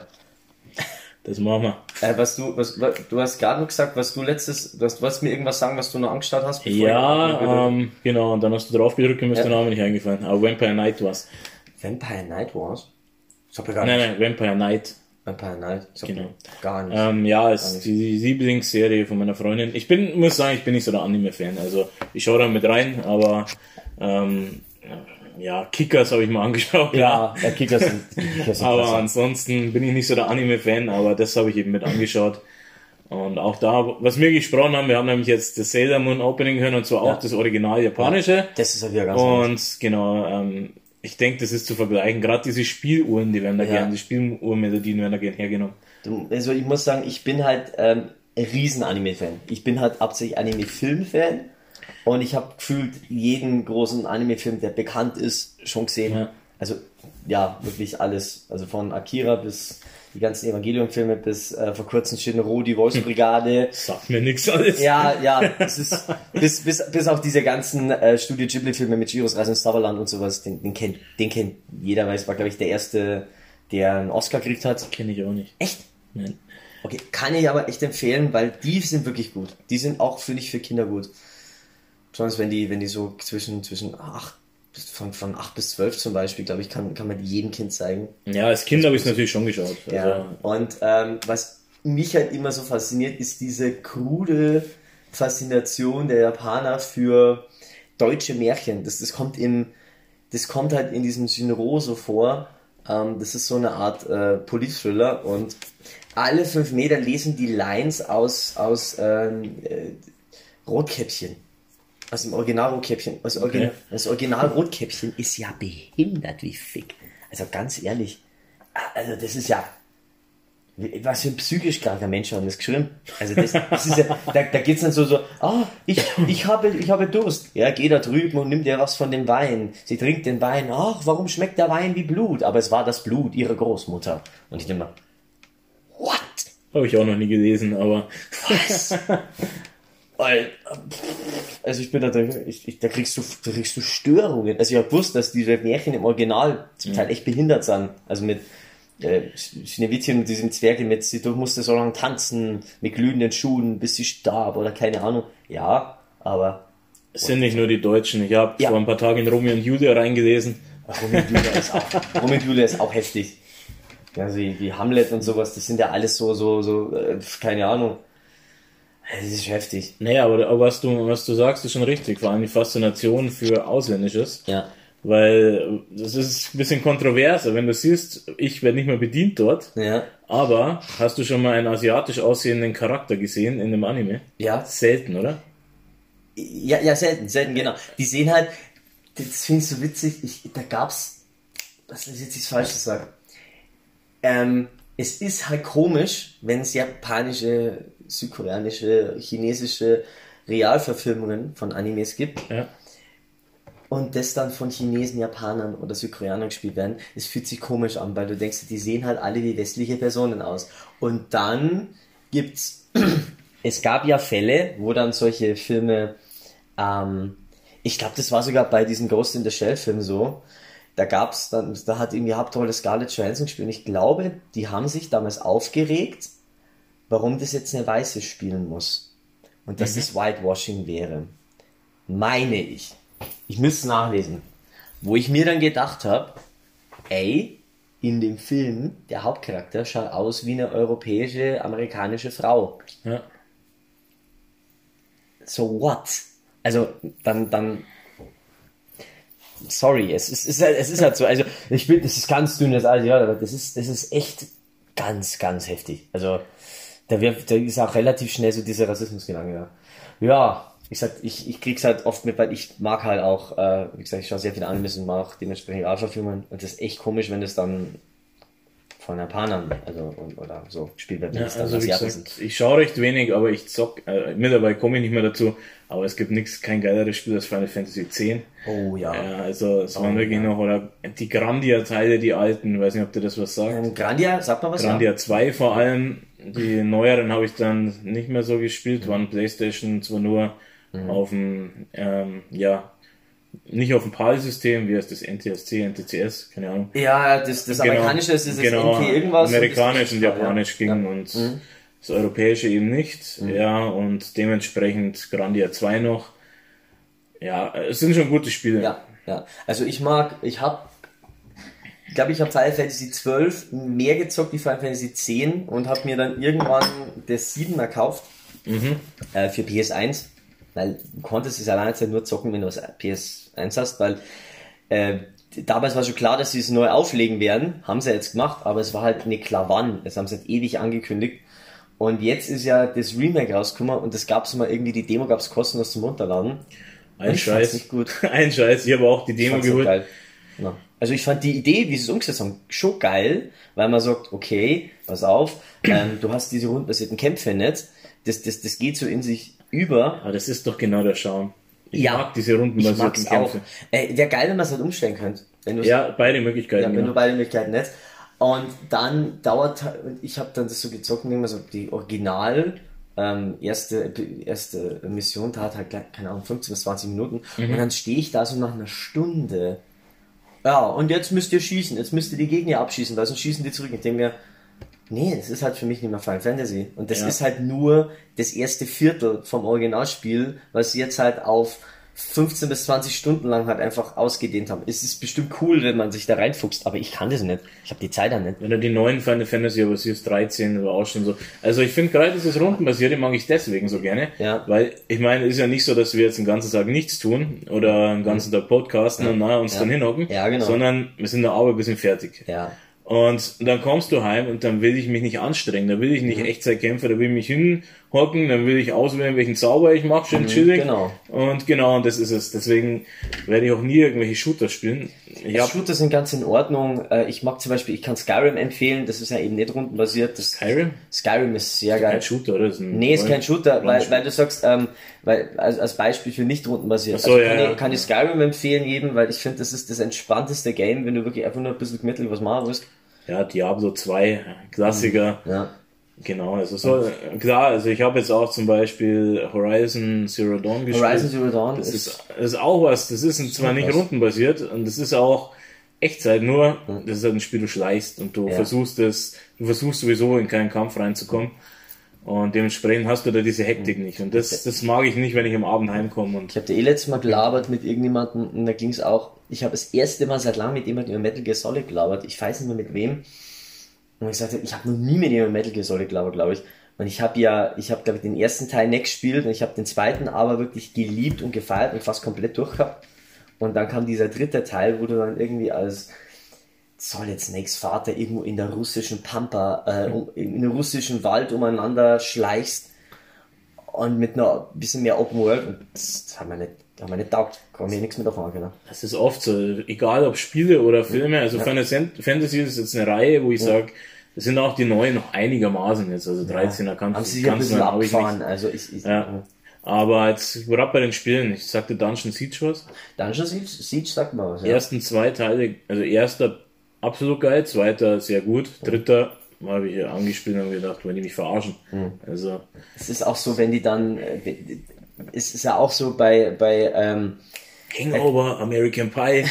Das machen wir. Äh, was du, was, was, du hast gerade noch gesagt, was du letztes, du hast, du wolltest mir irgendwas sagen, was du noch angestarrt hast? bevor ich- Ja, ähm, genau, und dann hast du drauf gedrückt und mir ist Ja. der Name nicht eingefallen. Aber Vampire Night war's. Vampire Night Wars? Ich hab ja gar Nein, nicht. nein, Vampire Night. Vampire Night? Ich Genau. Gar nicht. Ähm, ja, ist nicht. die Lieblingsserie von meiner Freundin. Ich bin, muss sagen, ich bin nicht so der Anime-Fan. Also ich schaue da mit rein, aber ähm, ja, Kickers habe ich mal angeschaut. ja, der Kickers sind, Kickers sind Aber klasse. ansonsten bin ich nicht so der Anime-Fan, aber das habe ich eben mit angeschaut. Und auch da, was wir gesprochen haben, wir haben nämlich jetzt das Sailor Moon Opening gehört und zwar Ja. auch das Original japanische. Das ist ja wieder ganz anders. Und genau, ähm, ich denke, das ist zu vergleichen. Gerade diese Spieluhren, die werden da Ja. gerne, die Spieluhrmelodien werden da gerne hergenommen. Du- Also ich muss sagen, ich bin halt ähm, ein riesen Anime-Fan. Ich bin halt hauptsächlich Anime-Film-Fan und ich habe gefühlt jeden großen Anime-Film, der bekannt ist, schon gesehen. Ja. Also ja, wirklich alles. Also von Akira bis die ganzen Evangelion-Filme bis äh, vor kurzem Shinro, die Wolfsbrigade. Sagt mir nichts alles. Ja, ja, es ist bis, bis, bis auf diese ganzen äh, Studio Ghibli-Filme mit Giros Reise ins Zauberland und sowas, den, den kennt, den kennt jeder, weil es war, glaube ich, der erste, der einen Oscar gekriegt hat. Kenne ich auch nicht. Echt? Nein. Okay, kann ich aber echt empfehlen, weil die sind wirklich gut. Die sind auch, finde ich, für Kinder gut. Besonders wenn die, wenn die so zwischen, zwischen acht, von, von acht bis zwölf zum Beispiel, glaube ich, kann, kann man jedem Kind zeigen. Ja, als Kind habe ich es natürlich schon geschaut. Also, Ja. Und ähm, was mich halt immer so fasziniert, ist diese krude Faszination der Japaner für deutsche Märchen. Das, das kommt im, das kommt halt in diesem Shinro so vor. Ähm, das ist so eine Art äh, Politthriller und alle fünf Meter lesen die Lines aus, aus ähm, äh, Rotkäppchen. Aus dem Original Rotkäppchen. Das, Original, Okay. das Original Rotkäppchen ist ja behindert wie fick. Also ganz ehrlich. Also das ist ja was für ein psychisch kranker Mensch hat das geschrieben. Also das, das ist ja, da, da geht's dann so, so, ah, ich, ich habe, ich habe Durst. Ja, geh da drüben und nimm dir was von dem Wein. Sie trinkt den Wein. Ach, warum schmeckt der Wein wie Blut? Aber es war das Blut ihrer Großmutter. Und ich denke mal, what? Habe ich auch noch nie gelesen, aber Was? Also ich bin da ich, ich, da kriegst du, da kriegst du Störungen. Also ich habe gewusst, dass diese Märchen im Original zum Teil echt behindert sind. Also mit äh, Schneewittchen und diesen Zwerge mit, sie musste so lange tanzen, mit glühenden Schuhen, bis sie starb oder keine Ahnung. Ja, aber es sind nicht nur die Deutschen. Ich habe Ja. vor ein paar Tagen in Romeo und Julia reingelesen. Romeo und Julia ist auch, Romeo und Julia ist auch heftig. Ja, wie, wie Hamlet und sowas, das sind ja alles so, so, so, äh, keine Ahnung. Das ist heftig. Naja, aber, aber was du, was du sagst, ist schon richtig. Vor allem die Faszination für Ausländisches. Ja. Weil äh, das ist ein bisschen kontroverser. Wenn du siehst, ich werde nicht mehr bedient dort, Ja. aber hast du schon mal einen asiatisch aussehenden Charakter gesehen in einem Anime? Ja. Selten, oder? Ja, ja, selten, selten, genau. Die sehen halt, das finde ich so witzig, ich, da gab's, was ist jetzt das Falsche sagen? Ähm, es ist halt komisch, wenn es japanische, südkoreanische, chinesische Realverfilmungen von Animes gibt Ja. und das dann von Chinesen, Japanern oder Südkoreanern gespielt werden. Es fühlt sich komisch an, weil du denkst, die sehen halt alle wie westliche Personen aus. Und dann gibt's es gab ja Fälle, wo dann solche Filme, ähm, ich glaube, das war sogar bei diesem Ghost in the Shell Film so, da gab's dann, da hat irgendwie Hauptrolle Scarlett Johansson gespielt und ich glaube, die haben sich damals aufgeregt, warum das jetzt eine Weiße spielen muss. Und dass das Whitewashing wäre. Meine ich. Ich müsste nachlesen. Wo ich mir dann gedacht habe, ey, in dem Film, der Hauptcharakter schaut aus wie eine europäische, amerikanische Frau. Ja. So what? Also, dann, dann, sorry, es ist, es ist, halt, es ist halt so, also, ich bin, das ist ganz dünnes Eis, ja, aber das ist, das ist echt ganz, ganz heftig. Also, da wird, da ist auch relativ schnell so dieser Rassismusgedanke, ja. Ja, ich sag, ich, ich krieg's halt oft mit, weil ich mag halt auch, äh, wie gesagt, ich schaue sehr viele Animes und mag dementsprechend Alpha-Filme und das ist echt komisch, wenn das dann von Japanern, also, und, oder so gespielt wird, Ja, das dann also wie gesagt, ich schaue recht wenig, aber ich zock, äh, mittlerweile komme ich nicht mehr dazu, aber es gibt nichts, kein geileres Spiel als Final Fantasy X. Oh ja. Ja, also es waren Oh, wirklich ja. noch, oder die Grandia-Teile, die alten, weiß nicht, ob dir das was sagt. Ähm, Grandia, sagt mal was? Grandia 2 vor allem, die neueren habe ich dann nicht mehr so gespielt, waren Playstation zwar nur Mhm. auf dem, ähm, ja, nicht auf dem PAL-System, wie heißt das, NTSC, NTCS, keine Ahnung. Ja, das, das Genau, amerikanische ist das genau, NT irgendwas. Amerikanisch und Japanisch ja. ging Ja. und Mhm. das Europäische eben nicht. Ja, und dementsprechend Grandia 2 noch. Ja, es sind schon gute Spiele. Ja, ja. Also ich mag, ich habe, ich glaube, ich habe Final Fantasy 12 mehr gezockt wie Final Fantasy 10 und habe mir dann irgendwann das 7 erkauft äh, für PS1, weil du konntest es alleine halt nur zocken, wenn du das PS1 hast, weil äh, damals war schon klar, dass sie es neu auflegen werden, haben sie jetzt gemacht, aber es war halt eine Klavan, das haben sie halt ewig angekündigt. Und jetzt ist ja das Remake rausgekommen und das gab's mal irgendwie, die Demo gab's kostenlos zum Runterladen. Ein Scheiß. nicht gut. Ein Scheiß. Ich habe auch die Demo so geholt. geil. Ja. Also ich fand die Idee, wie sie es umgesetzt haben, schon geil, weil man sagt, okay, pass auf, ähm, du hast diese rundenbasierten Kämpfe nicht, das, das, das geht so in sich über. Aber das ist doch genau der Charme. Ich Ja, mag diese rundenbasierten. Kämpfe. Äh, Wäre geil, wenn man es halt umstellen könnte. Wenn du Ja, beide ja, Möglichkeiten. wenn du genau. beide Möglichkeiten nicht. Und dann dauert, ich habe dann das so gezockt, und immer so die Original, ähm, erste, erste Mission tat halt, keine Ahnung, 15 bis 20 Minuten. Mhm. Und dann stehe ich da so nach einer Stunde. Ja, und jetzt müsst ihr schießen, jetzt müsst ihr die Gegner abschießen, weil sonst schießen die zurück. Ich denke mir, nee, das ist halt für mich nicht mehr Final Fantasy. Und das Ja. ist halt nur das erste Viertel vom Originalspiel, was jetzt halt auf 15 bis 20 Stunden lang halt einfach ausgedehnt haben. Es ist bestimmt cool, wenn man sich da reinfuchst, aber ich kann das nicht. Ich habe die Zeit da nicht. Wenn du die neuen Final Fantasy, aber sie ist 13 oder auch schon so. Also ich finde gerade dieses Rundenbasierte mag ich deswegen so gerne. Ja. Weil ich meine, es ist ja nicht so, dass wir jetzt den ganzen Tag nichts tun oder den ganzen Tag podcasten und na, uns Ja. dann hinhocken. Ja, genau. Sondern wir sind da aber ein bisschen fertig. Ja. Und dann kommst du heim und dann will ich mich nicht anstrengen, da will ich Mhm. nicht Echtzeit kämpfen, da will ich mich hinhocken, dann will ich auswählen, welchen Zauber ich mache, schön chillig. genau. Und genau, und das ist es. Deswegen werde ich auch nie irgendwelche Shooter spielen. Ich Die hab Shooter sind ganz in Ordnung. Äh, Ich mag zum Beispiel, ich kann Skyrim empfehlen, das ist ja eben nicht rundenbasiert. Das Skyrim? Skyrim ist sehr geil. Kein Shooter, oder? Ist Nee, ist kein Shooter, weil, weil du sagst, ähm, weil, als, als Beispiel für nicht rundenbasiert. Ach so, also ja, kann, ja. Ich, kann ich Skyrim empfehlen jedem, weil ich finde, das ist das entspannteste Game, wenn du wirklich einfach nur ein bisschen gemütlich was machen willst. Ja, Diablo 2, Klassiker. Ja. Genau, also so, klar, also ich habe jetzt auch zum Beispiel Horizon Zero Dawn gespielt. Horizon Zero Dawn das ist, ist, das ist auch was, das ist zwar nicht was. rundenbasiert und das ist auch Echtzeit, nur das ist halt ein Spiel, du schleichst und du Ja. versuchst es, du versuchst sowieso in keinen Kampf reinzukommen und dementsprechend hast du da diese Hektik nicht und das, das mag ich nicht, wenn ich am Abend heimkomme und Ich habe dir eh letztes Mal gelabert mit irgendjemandem und da ging es auch, ich habe das erste Mal seit langem mit jemandem über Metal Gear Solid gelabert, ich weiß nicht mehr mit wem. Und ich sagte, ich habe noch nie mit jemandem über Metal Gear Solid gelabert, glaube ich. Und ich habe ja, ich habe glaube ich den ersten Teil nicht gespielt und ich habe den zweiten aber wirklich geliebt und gefeiert und fast komplett durchgehabt. Und dann kam dieser dritte Teil, wo du dann irgendwie als Solid Snakes Vater irgendwo in der russischen Pampa, äh, um, in einem russischen Wald umeinander schleichst und mit einer bisschen mehr Open World und das, hat mir nicht, hat mir nicht taugt. Kann mir nichts mit davon können. Das ist oft so, egal ob Spiele oder Filme. Also Final Fantasy ist jetzt eine Reihe, wo ich sage, das sind auch die neuen noch einigermaßen jetzt. Also 13er kannst Haben du ein kannst bisschen habe ich. Also ich, ich Ja. Aber jetzt gerade bei den Spielen, ich sagte Dungeon Siege was. Dungeon Siege, Siege sagt mal was. Ja. ersten zwei Teile, also erster absolut geil, zweiter sehr gut, dritter habe ich hier angespielt und gedacht, wenn die mich verarschen. Mhm. Also, Es ist auch so, wenn die dann, äh, es ist ja auch so bei, bei ähm, Hangover, American Pie.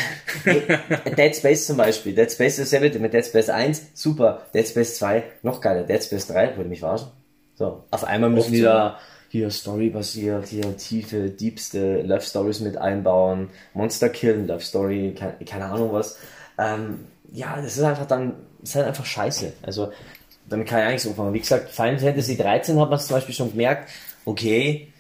Dead Space zum Beispiel. Dead Space ist ja mit Dead Space 1, super. Dead Space 2, noch geiler. Dead Space 3, würde mich verarschen. So, auf einmal müssen die da hier Story basiert, hier tiefe, diebste Love Stories mit einbauen, Monster killen, Love Story, keine, keine Ahnung was. Ähm, ja, das ist einfach dann, das ist halt einfach scheiße. Also, damit kann ich eigentlich so anfangen. Wie gesagt, Final Fantasy 13 hat man zum Beispiel schon gemerkt, okay,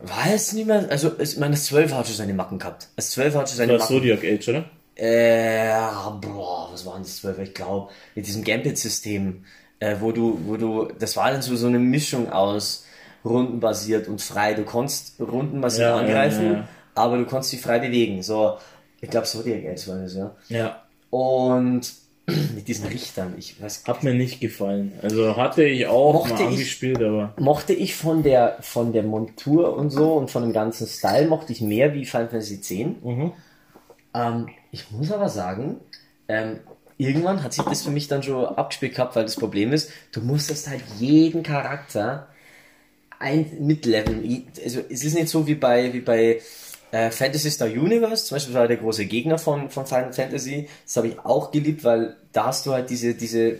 weiß nicht mehr, also, ich meine, das 12 hat schon seine Macken gehabt. Das 12 hat schon seine Das Macken. Zodiac Age, oder? Äh, boah, was waren das 12? Ich glaube, mit diesem Gambit-System, äh, wo du, wo du, das war dann so, so eine Mischung aus rundenbasiert und frei. Du konntest rundenbasiert ja, angreifen, ja, ja. aber du konntest dich frei bewegen. So, ich glaube, Zodiac Age war das, ja. Ja. Und mit diesen Richtern, ich weiß Hat mir nicht gefallen. Also hatte ich auch Mochte mal ich- angespielt, aber mochte ich von der von der Montur und so und von dem ganzen Style mochte ich mehr wie Final Fantasy X. Ähm, ich muss aber sagen, ähm, irgendwann hat sich das für mich dann schon abgespielt gehabt, weil das Problem ist, du musstest halt jeden Charakter ein mitleveln. Also es ist nicht so wie bei wie bei äh, Fantasy Star Universe, zum Beispiel war der große Gegner von, von Final Fantasy. Das habe ich auch geliebt, weil da hast du halt diese, diese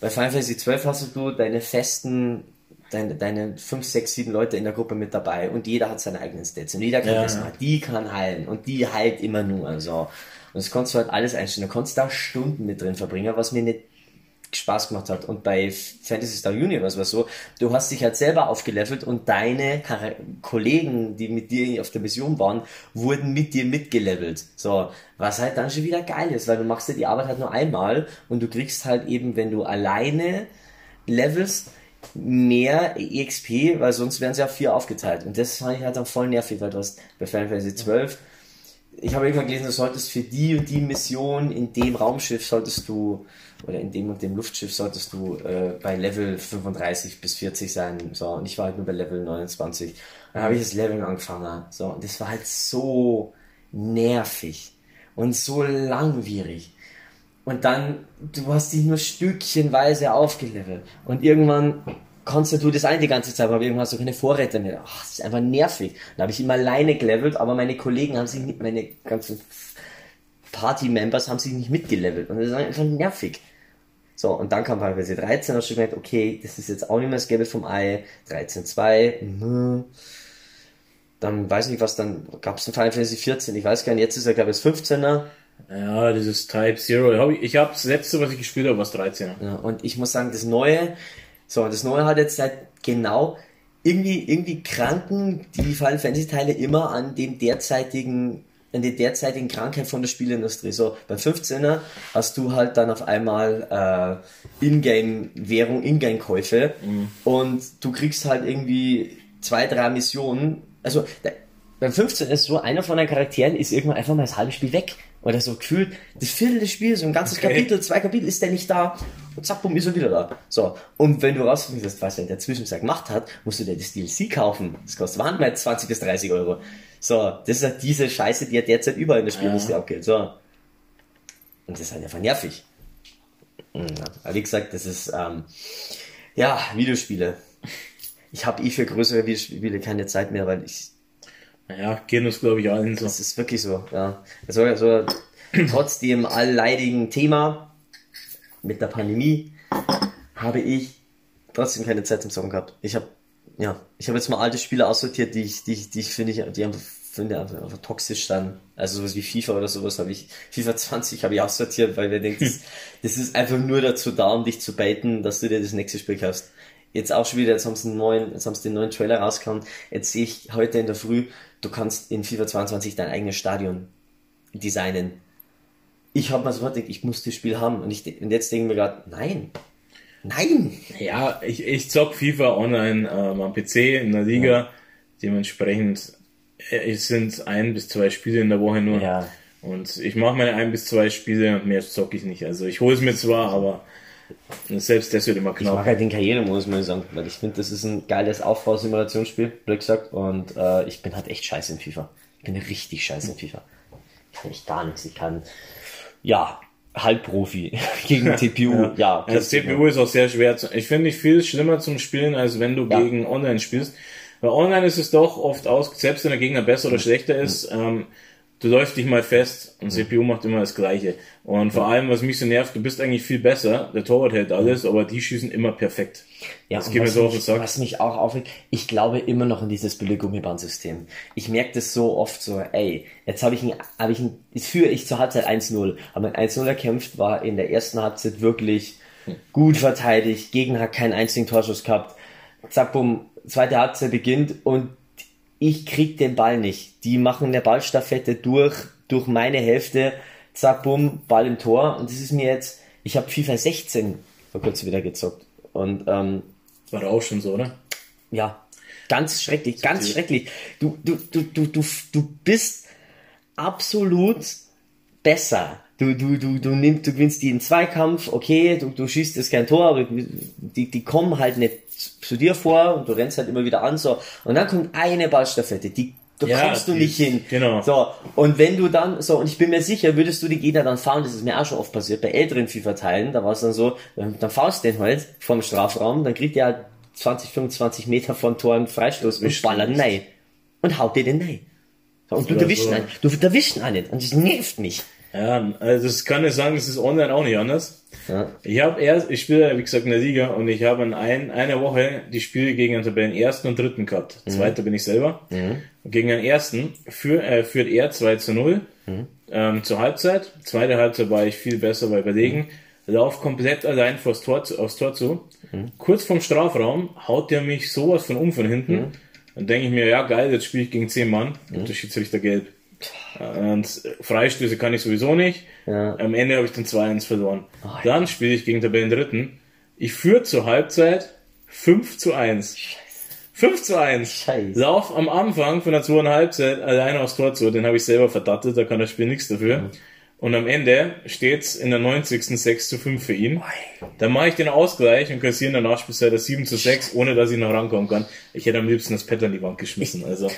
bei Final Fantasy 12 hast du deine festen, deine, deine 5, 6, 7 Leute in der Gruppe mit dabei und jeder hat seine eigenen Stats und jeder kann Ja, das mal. Die kann heilen und die heilt immer nur. So. Und das konntest du halt alles einstellen. Du konntest da Stunden mit drin verbringen, was mir nicht Spaß gemacht hat. Und bei Fantasy Star Universe war es so, du hast dich halt selber aufgelevelt und deine Kollegen, die mit dir auf der Mission waren, wurden mit dir mitgelevelt. So, was halt dann schon wieder geil ist, weil du machst dir die Arbeit halt nur einmal und du kriegst halt eben, wenn du alleine levelst, mehr EXP, weil sonst wären sie ja vier aufgeteilt. Und das fand ich halt dann voll nervig, weil du hast bei Final Fantasy 12 ich habe irgendwann gelesen, du solltest für die und die Mission in dem Raumschiff solltest du, oder in dem und dem Luftschiff solltest du äh, bei Level 35 bis 40 sein. So, und ich war halt nur bei Level 29. Dann habe ich das Leveln angefangen. So, und das war halt so nervig und so langwierig. Und dann, du hast dich nur stückchenweise aufgelevelt. Und irgendwann konntest du das ein die ganze Zeit, aber irgendwann hast du keine Vorräte mehr. Ach, das ist einfach nervig. Dann habe ich immer alleine gelevelt, aber meine Kollegen haben sich nicht, meine ganzen Party-Members haben sich nicht mitgelevelt. Und das ist einfach nervig. So, und dann kam Final Fantasy 13, hast du gemerkt, okay, das ist jetzt auch nicht mehr das Gelbe vom Ei. 13.2, mhm. Dann weiß nicht, was dann, gab es ein Final Fantasy 14, ich weiß gar nicht, jetzt ist er, glaube ich, das 15er. ja, dieses Type Zero. Ich ich habe das letzte, was ich gespielt habe, was 13er. Ja, und ich muss sagen, das Neue, so, das Neue hat jetzt halt genau, irgendwie, irgendwie kranken die Final Fantasy Teile immer an dem derzeitigen, an der derzeitigen Krankheit von der Spielindustrie. So, beim 15er hast du halt dann auf einmal, äh, Ingame-Währung, Ingame-Käufe und du kriegst halt irgendwie zwei, drei Missionen, also, da, beim 15 ist so, einer von den Charakteren ist irgendwann einfach mal das halbe Spiel weg. Oder so gefühlt, das Viertel des Spiels, so ein ganzes Okay. Kapitel, zwei Kapitel ist der nicht da. Und zack, bumm, ist er wieder da. So. Und wenn du rausfindest, was er in der Zwischenzeit gemacht hat, musst du dir das DLC kaufen. Das kostet wahnsinnig 20 bis 30 Euro. So. Das ist halt diese Scheiße, die ja derzeit überall in der Spielindustrie Ja. abgeht. So. Und das ist halt einfach nervig. Ja. Aber wie gesagt, das ist, ähm, ja, Videospiele. Ich habe eh für größere Videospiele keine Zeit mehr, weil ich Naja, gehen uns, glaube ich, allen so. das ist wirklich so, ja. Also, also trotz dem allleidigen Thema mit der Pandemie habe ich trotzdem keine Zeit zum Zocken gehabt. Ich habe ja, ich habe jetzt mal alte Spiele aussortiert, die ich, die ich, die ich finde, ich- die einfach, finde einfach, einfach toxisch dann. Also sowas wie FIFA oder sowas habe ich, FIFA 20 habe ich aussortiert, weil wir denken, das, das ist einfach nur dazu da, um dich zu baiten, dass du dir das nächste Spiel kaufst. Jetzt auch schon wieder, jetzt haben sie einen neuen, jetzt haben sie den neuen Trailer rausgehauen. Jetzt sehe ich heute in der Früh, du kannst in FIFA 22 dein eigenes Stadion designen. Ich habe mir so gedacht, ich muss das Spiel haben. Und, ich, und jetzt denke ich mir gerade, nein. Nein! Ja, ich, ich zock FIFA online ähm, am PC in der Liga. Dementsprechend äh, es sind ein bis zwei Spiele in der Woche nur. Ja. Und ich mache meine ein bis zwei Spiele und mehr zocke ich nicht. Also ich hole es mir zwar, aber selbst das wird immer Ich mag knapp. halt den Karrieremodus, muss ich sagen, weil ich finde, das ist ein geiles Aufbausimulationsspiel, blöd gesagt. Und äh, ich bin halt echt scheiße in FIFA. Ich bin richtig scheiße in FIFA. Ich kann echt gar nichts. Ich kann, ja, Halbprofi gegen TPU. Ja, Das CPU ist auch sehr schwer. Zu, ich finde ich viel schlimmer zum Spielen, als wenn du Ja. gegen Online spielst. Weil Online ist es doch oft aus, selbst wenn der Gegner besser oder schlechter ist, ähm, du läufst dich mal fest und CPU macht immer das Gleiche. Und vor allem, was mich so nervt, du bist eigentlich viel besser, der Torwart hält alles, aber die schießen immer perfekt. Ja, das geht mir was so auf mich, den Sack. Was mich auch aufregt, ich glaube immer noch in dieses Billig-Gummiband-System. Ich merke das so oft so, ey, jetzt habe ich ein, habe ich ein, jetzt führe ich zur Halbzeit 1-0, aber ein 1-0 erkämpft, war in der ersten Halbzeit wirklich gut verteidigt, Gegner hat keinen einzigen Torschuss gehabt, zack, bumm, zweite Halbzeit beginnt und ich krieg den Ball nicht. Die machen eine Ballstaffette durch, durch meine Hälfte, zack, bumm, Ball im Tor und das ist mir jetzt, ich habe FIFA 16 vor kurzem wieder gezockt und ähm, War doch auch schon so, oder? ja, ganz schrecklich, ganz schrecklich. Du, du, du, du, du, du bist absolut besser. Du, du, du, du nimmst, du gewinnst die in Zweikampf, okay, du, du schießt jetzt kein Tor, aber die, die kommen halt nicht zu dir vor und du rennst halt immer wieder an, so. Und dann kommt eine Ballstaffette, die, da Ja, kommst du nicht hin. genau. So. Und wenn du dann, so, und ich bin mir sicher, würdest du die Gegner dann fahren, das ist mir auch schon oft passiert, bei älteren FIFA-Teilen, da war es dann so, dann, dann faust den halt vom Strafraum, dann kriegt er halt 20, 25 Meter von Tor einen Freistoß und ballert rein. Und haut dir den rein. So, und du erwischst so. ihn, du erwischst auch nicht. Und das nervt mich. Ja, also das kann ich sagen, das ist online auch nicht anders. Ja. Ich habe erst, ich spiele wie gesagt in der Liga und ich habe in ein, einer Woche die Spiele gegen den Tabellen ersten und dritten gehabt. Zweiter bin ich selber. Und gegen den ersten führ, äh, führt er 2 zu 0 ähm, zur Halbzeit. Zweite Halbzeit war ich viel besser bei überlegen. Lauf komplett allein vors Tor aufs Tor zu. Kurz vorm Strafraum haut der mich sowas von um von hinten. Dann denke ich mir, ja geil, jetzt spiele ich gegen 10 Mann. Und der Schiedsrichter gelb. Und Freistöße kann ich sowieso nicht. Ja. Am Ende habe ich dann 2-1 verloren. Dann spiele ich gegen Tabellen Dritten. Ich führe zur Halbzeit 5 zu 1. 5 zu 1. Scheiße. Lauf am Anfang von der zweiten Halbzeit alleine aufs Tor zu. Den habe ich selber verdattet, da kann das Spiel nichts dafür. Und am Ende steht's in der 90. 6 zu 5 für ihn. Dann mache ich den Ausgleich und kassiere in der Nachspielzeit das 7 zu 6, ohne dass ich noch rankommen kann. Ich hätte am liebsten das Pad an die Wand geschmissen. Also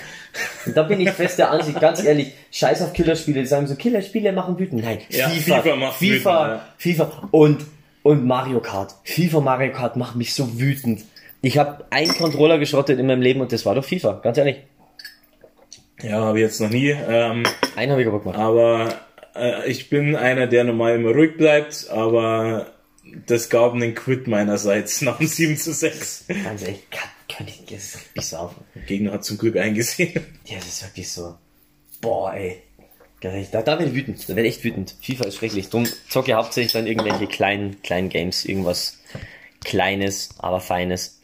da bin ich fest der Ansicht, ganz ehrlich, scheiß auf Killerspiele, die sagen so, Killerspiele machen wütend. Nein, Ja, FIFA, FIFA macht FIFA, wütend, ja. FIFA und, und Mario Kart. FIFA Mario Kart macht mich so wütend. Ich habe einen Controller geschrottet in meinem Leben und das war doch FIFA, ganz ehrlich. ja, habe ich jetzt noch nie. Ähm, Einen habe ich kaputt gemacht. aber äh, ich bin einer, der normal immer ruhig bleibt, aber das gab einen Quit meinerseits nach dem 7 zu 6. Ganz ehrlich, kann, kann ich, das so auf. Der Gegner hat zum Glück eingesehen. Ja, das ist wirklich so. Boah, ey. Da, da bin ich wütend. Da werde ich echt wütend. FIFA ist schrecklich. Drum zocke ich hauptsächlich dann irgendwelche kleinen, kleinen Games. Irgendwas Kleines, aber Feines.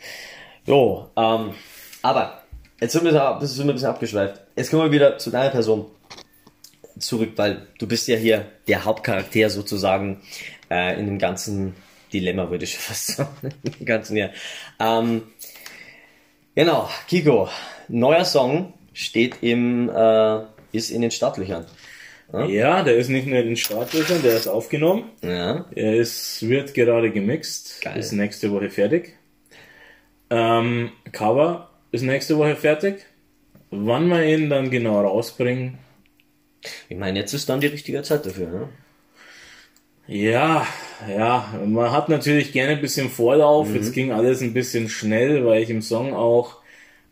Jo, ähm, aber jetzt sind wir, sind wir ein bisschen abgeschweift. Jetzt kommen wir wieder zu deiner Person zurück, weil du bist ja hier der Hauptcharakter sozusagen äh, in dem ganzen Dilemma, würde ich fast sagen. Im ganzen Jahr. Ähm, genau, Kiko, neuer Song steht im, äh, ist in den Startlöchern. Ja, der ist nicht nur in den Startlöchern, der ist aufgenommen. Ja. Er ist, wird gerade gemixt. Geil. Ist nächste Woche fertig. Ähm, Cover ist nächste Woche fertig. Wann wir ihn dann genau rausbringen, Ich meine, jetzt ist dann die richtige Zeit dafür, ne? Ja, ja, man hat natürlich gerne ein bisschen Vorlauf. Mhm. Jetzt ging alles ein bisschen schnell, weil ich im Song auch,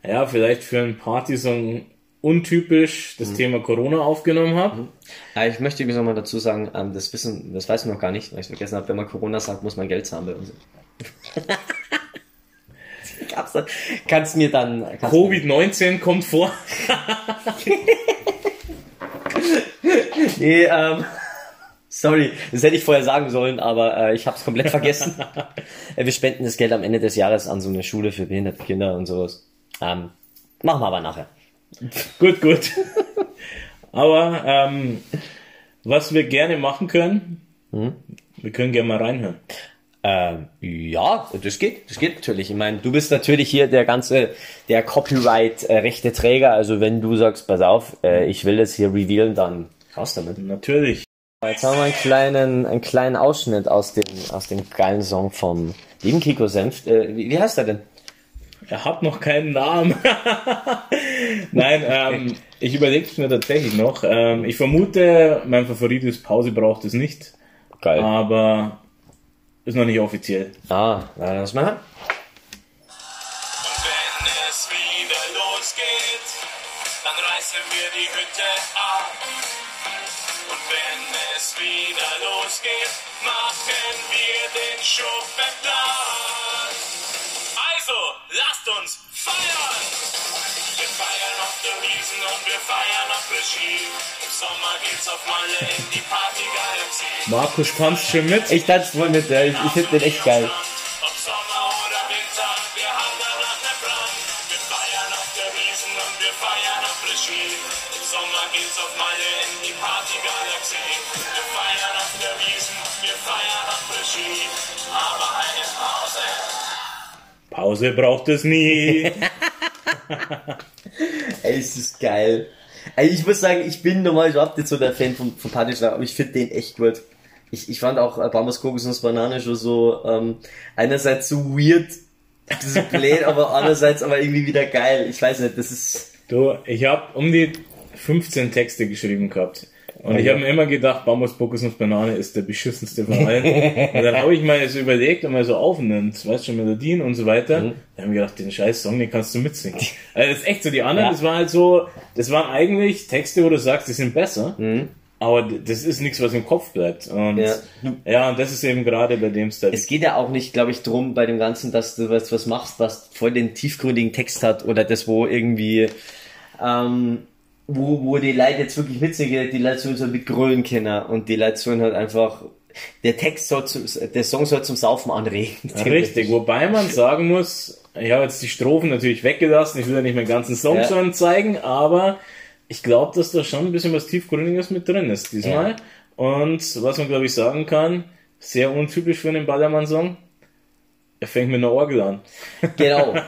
ja, vielleicht für einen Partysong untypisch Mhm. das Thema Corona aufgenommen habe. Aber ich möchte übrigens nochmal dazu sagen, ähm, das wissen, das weiß man noch gar nicht, weil ich vergessen habe, wenn man Corona sagt, muss man Geld zahlen bei uns. Kannst mir dann, kannst Covid-19 kommt vor. Nee, ähm, sorry, das hätte ich vorher sagen sollen, aber äh, ich habe es komplett vergessen. äh, wir spenden das Geld am Ende des Jahres an so eine Schule für behinderte Kinder und sowas. Ähm, machen wir aber nachher. gut, gut. Aber ähm, was wir gerne machen können, Hm? wir können gerne mal reinhören. Ähm, ja, das geht, das geht natürlich. Ich meine, du bist natürlich hier der ganze, der Copyright-rechte Träger. Also wenn du sagst, pass auf, äh, ich will das hier revealen, dann raus damit. Natürlich. Jetzt haben wir einen kleinen, einen kleinen Ausschnitt aus dem, aus dem geilen Song vom lieben Kiko Senft. Äh, wie, wie heißt er denn? Er hat noch keinen Namen. Nein, ähm, ich überlege es mir tatsächlich noch. Ähm, ich vermute, mein Favorit ist Pause braucht es nicht. Geil. aber ist noch nicht offiziell. Ah, na, lass mal. Und wenn es wieder losgeht, dann reißen wir die Hütte ab. Und wenn es wieder losgeht, machen wir den Schuppen platt. Also, lasst uns feiern! Und wir feiern auf Regie. Im Sommer geht's auf Malle in die Partygalaxie. Markus tanzt schon mit. Ich tanze voll mit, der. Ich, ich finde den echt geil. Pause braucht es nie. Ey, ist das geil. Ey, ich muss sagen, ich bin normal überhaupt nicht so der Fan von, von Partyschlag, aber ich finde den echt gut. Ich, ich fand auch äh, Bambus Kokosnuss Banane schon so, ähm, einerseits so weird, so blöd, aber andererseits aber irgendwie wieder geil. Ich weiß nicht, das ist, Du, ich habe um die 15 Texte geschrieben gehabt. Und ich habe mir immer gedacht, Bambus, Kokosnuss, Banane ist der beschissenste von allen. und dann habe ich mal so überlegt und mal so aufnimmt, weißt du, Melodien und so weiter. Dann habe ich gedacht, den scheiß Song, den kannst du mitsingen. Also das ist echt so, die anderen, Ja. das war halt so, das waren eigentlich Texte, wo du sagst, die sind besser. Aber d- das ist nichts, was im Kopf bleibt. Und Ja. ja, und das ist eben gerade bei dem Style. es geht ja auch nicht, glaube ich, drum bei dem Ganzen, dass du was, was machst, was voll den tiefgründigen Text hat oder das, wo irgendwie, ähm, wo, wo die Leute jetzt wirklich mitsingen, die Leute sollen so mit grölen können und die Leute sollen halt einfach, der Text soll zu, der Song soll zum Saufen anregen. Richtig, wobei man sagen muss, ich habe jetzt die Strophen natürlich weggelassen, ich will ja nicht meinen ganzen Song Ja. schon zeigen, aber ich glaube, dass da schon ein bisschen was Tiefgründiges mit drin ist diesmal. Ja. Und was man, glaube ich, sagen kann, sehr untypisch für einen Ballermann-Song, er fängt mit einer Orgel an. Genau.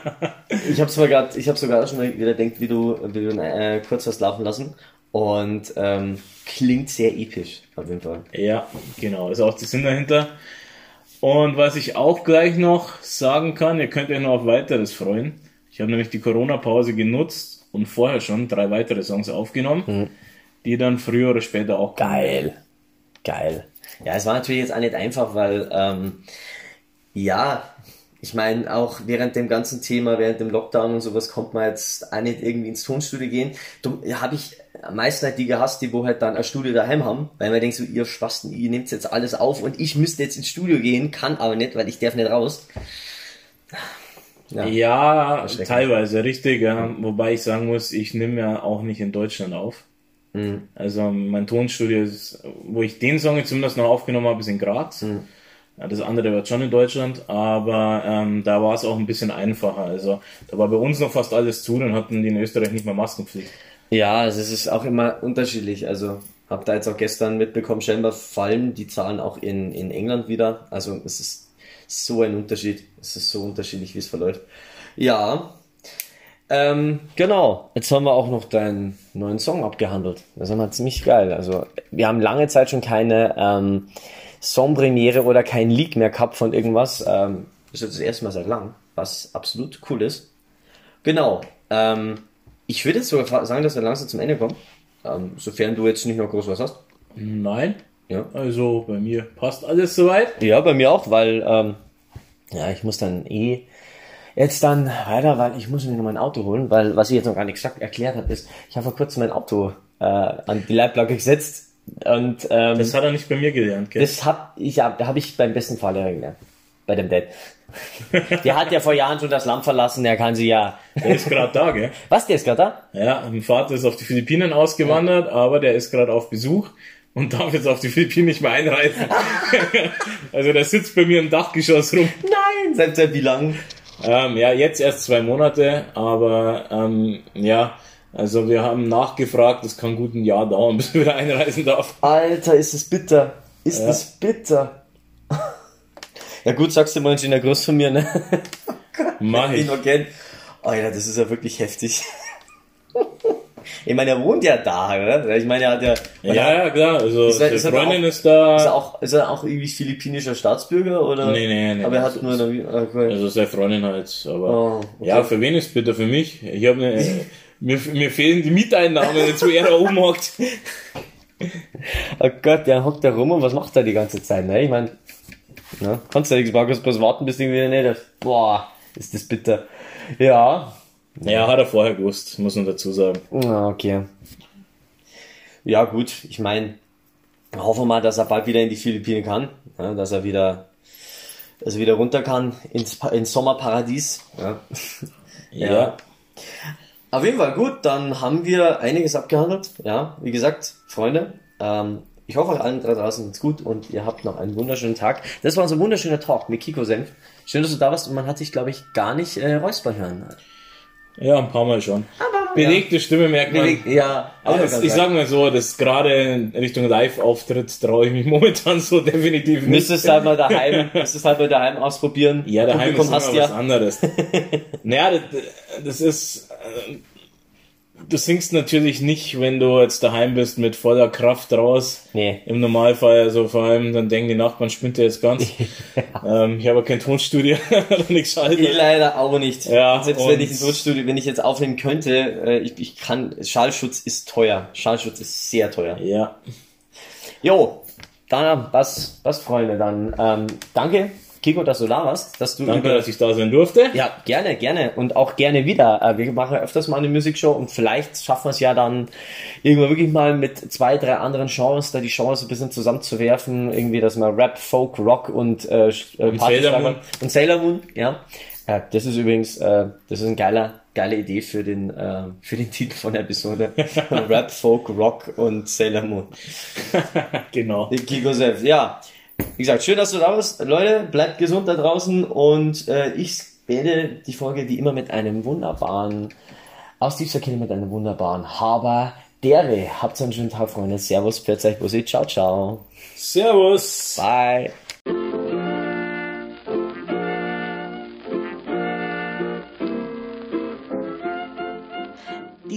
Ich habe sogar ich habe sogar schon wieder denkt, wie du, wie du äh, kurz hast laufen lassen und ähm, klingt sehr episch auf jeden Fall. Ja, genau, ist auch der Sinn dahinter. Und was ich auch gleich noch sagen kann, ihr könnt euch noch auf weiteres freuen. Ich habe nämlich die Corona-Pause genutzt und vorher schon drei weitere Songs aufgenommen, die dann früher oder später auch kommen. Geil. Geil. Ja, es war natürlich jetzt auch nicht einfach, weil, ähm, ja, ich meine, auch während dem ganzen Thema, während dem Lockdown und sowas, kommt man jetzt auch nicht irgendwie ins Tonstudio gehen. Darum habe ich am meisten halt die gehasst, die wo halt dann ein Studio daheim haben, weil man denkt so, ihr Spasten, ihr nehmt jetzt alles auf und ich müsste jetzt ins Studio gehen, kann aber nicht, weil ich darf nicht raus. Ja. Ja, teilweise, richtig, ja. Wobei ich sagen muss, ich nehme ja auch nicht in Deutschland auf. Also mein Tonstudio ist, wo ich den Song jetzt zumindest noch aufgenommen habe, ist in Graz. Ja, das andere war schon in Deutschland, aber ähm, da war es auch ein bisschen einfacher. Also da war bei uns noch fast alles zu, dann hatten die in Österreich nicht mehr Maskenpflicht. Ja, also es ist auch immer unterschiedlich. Also hab da jetzt auch gestern mitbekommen, scheinbar fallen die Zahlen auch in, in England wieder. Also es ist so ein Unterschied. Es ist so unterschiedlich, wie es verläuft. Ja, ähm, genau. Jetzt haben wir auch noch deinen neuen Song abgehandelt. Das ist immer ziemlich geil. Also wir haben lange Zeit schon keine ähm, Songpremiere oder kein Leak mehr gehabt von irgendwas. Ähm, das ist jetzt das erste Mal seit lang, was absolut cool ist. Genau. Ähm, ich würde jetzt sogar sagen, dass wir langsam zum Ende kommen. Ähm, sofern du jetzt nicht noch groß was hast. Nein. Ja. Also bei mir passt alles soweit. Ja, bei mir auch, weil ähm, ja, ich muss dann eh jetzt dann weiter, weil ich muss mir noch mein Auto holen, weil was ich jetzt noch gar nicht gesagt, erklärt habe, ist, ich habe vor kurzem mein Auto äh, an die Leitplanke gesetzt und ähm, Das hat er nicht bei mir gelernt, gell? das hab ich, hab, da habe ich beim besten Fahrlehrer gelernt. Bei dem Dad. Der hat ja vor Jahren schon das Land verlassen, der kann sie ja. Der ist gerade da, gell? Was, der ist gerade da? Ja, mein Vater ist auf die Philippinen ausgewandert, aber der ist gerade auf Besuch und darf jetzt auf die Philippinen nicht mehr einreisen. also der sitzt bei mir im Dachgeschoss rum. Nein! Seit, seit wie lang? Ähm, ja, jetzt erst zwei Monate, aber ähm, ja, also wir haben nachgefragt, es kann gut ein Jahr dauern, bis er wieder einreisen darf. Alter, ist es bitter. Ist es bitter. Ja gut, sagst du mal in der Groß von mir, ne? Mach Ich ich. noch kenn. Alter, das ist ja wirklich heftig. Ich meine, er wohnt ja da, oder? Ich meine, er hat ja. Ja, ja, klar, also Ist er- seine ist er Freundin auch- ist da, Ist er auch, ist er auch irgendwie philippinischer Staatsbürger, oder? Nee, nee, nee. Aber er hat nur ist- eine, okay. also seine Freundin halt, aber Oh, okay. ja, für wen ist bitter? Für mich? Ich habe eine, mir, mir fehlen die Mieteinnahmen, jetzt wo er da oben hockt. oh Gott, der hockt da rum und was macht er die ganze Zeit, ne? Ich meine, ne? kannst du nichts Markus, bloß warten, bis irgendwie nicht. Boah, ist das bitter. Ja. Ja, hat er vorher gewusst, muss man dazu sagen. Ah, Okay. Ja, gut, ich meine, hoffen wir mal, dass er bald wieder in die Philippinen kann, ja, dass er wieder, dass er wieder runter kann ins, ins Sommerparadies. Ja. Ja. Auf jeden Fall gut, dann haben wir einiges abgehandelt. Ja, wie gesagt, Freunde, ähm, ich hoffe, euch allen da draußen geht's gut und ihr habt noch einen wunderschönen Tag. Das war unser wunderschöner Talk mit Kiko Senf. Schön, dass du da warst und man hat dich, glaube ich, gar nicht äh, räuspern hören. Ja, ein paar Mal schon. Bewegte Stimme merkt man. Ja, Aber das, ich sag mal so, das gerade in Richtung Live-Auftritt traue ich mich momentan so definitiv nicht. Müsstest halt mal daheim, müsstest halt mal daheim ausprobieren. Ja, daheim Publikum ist hast immer was ja. anderes. naja, das, das ist, du singst natürlich nicht, wenn du jetzt daheim bist mit voller Kraft raus. Nee. Im Normalfall, also vor allem, dann denken die Nachbarn, spinnt der jetzt ganz. ähm, ich habe ja kein Tonstudio, oder nichts Ich schalten. leider auch nicht. Ja, Selbst wenn ich ein Tonstudio, wenn ich jetzt aufnehmen könnte, äh, ich, ich kann, Schallschutz ist teuer. Schallschutz ist sehr teuer. Ja, Jo, dann, was, was Freunde, dann, ähm, danke, Kiko, dass du da warst, dass du danke, über, dass ich da sein durfte. ja, gerne, gerne und auch gerne wieder. Äh, wir machen öfters mal eine Musikshow und vielleicht schaffen wir es ja dann irgendwann wirklich mal mit zwei, drei anderen Genres da die Genres ein bisschen zusammenzuwerfen. Irgendwie, dass man Rap, Folk, Rock und, äh, äh, Partyschlager- Sailor Moon. Und Sailor Moon, ja. Äh, das ist übrigens, äh, das ist ein geiler, geile Idee für den, äh, für den Titel von der Episode. Rap, Folk, Rock und Sailor Moon. Genau. Kiko selbst, ja. Wie gesagt, schön, dass du da bist. Leute, bleibt gesund da draußen und äh, ich beende die Folge wie immer mit einem wunderbaren, aus tiefster Kehle mit einem wunderbaren Haber Dere. Habt einen schönen Tag, Freunde. Servus, pfiat euch, Bussi. Ciao, ciao. Servus. Bye.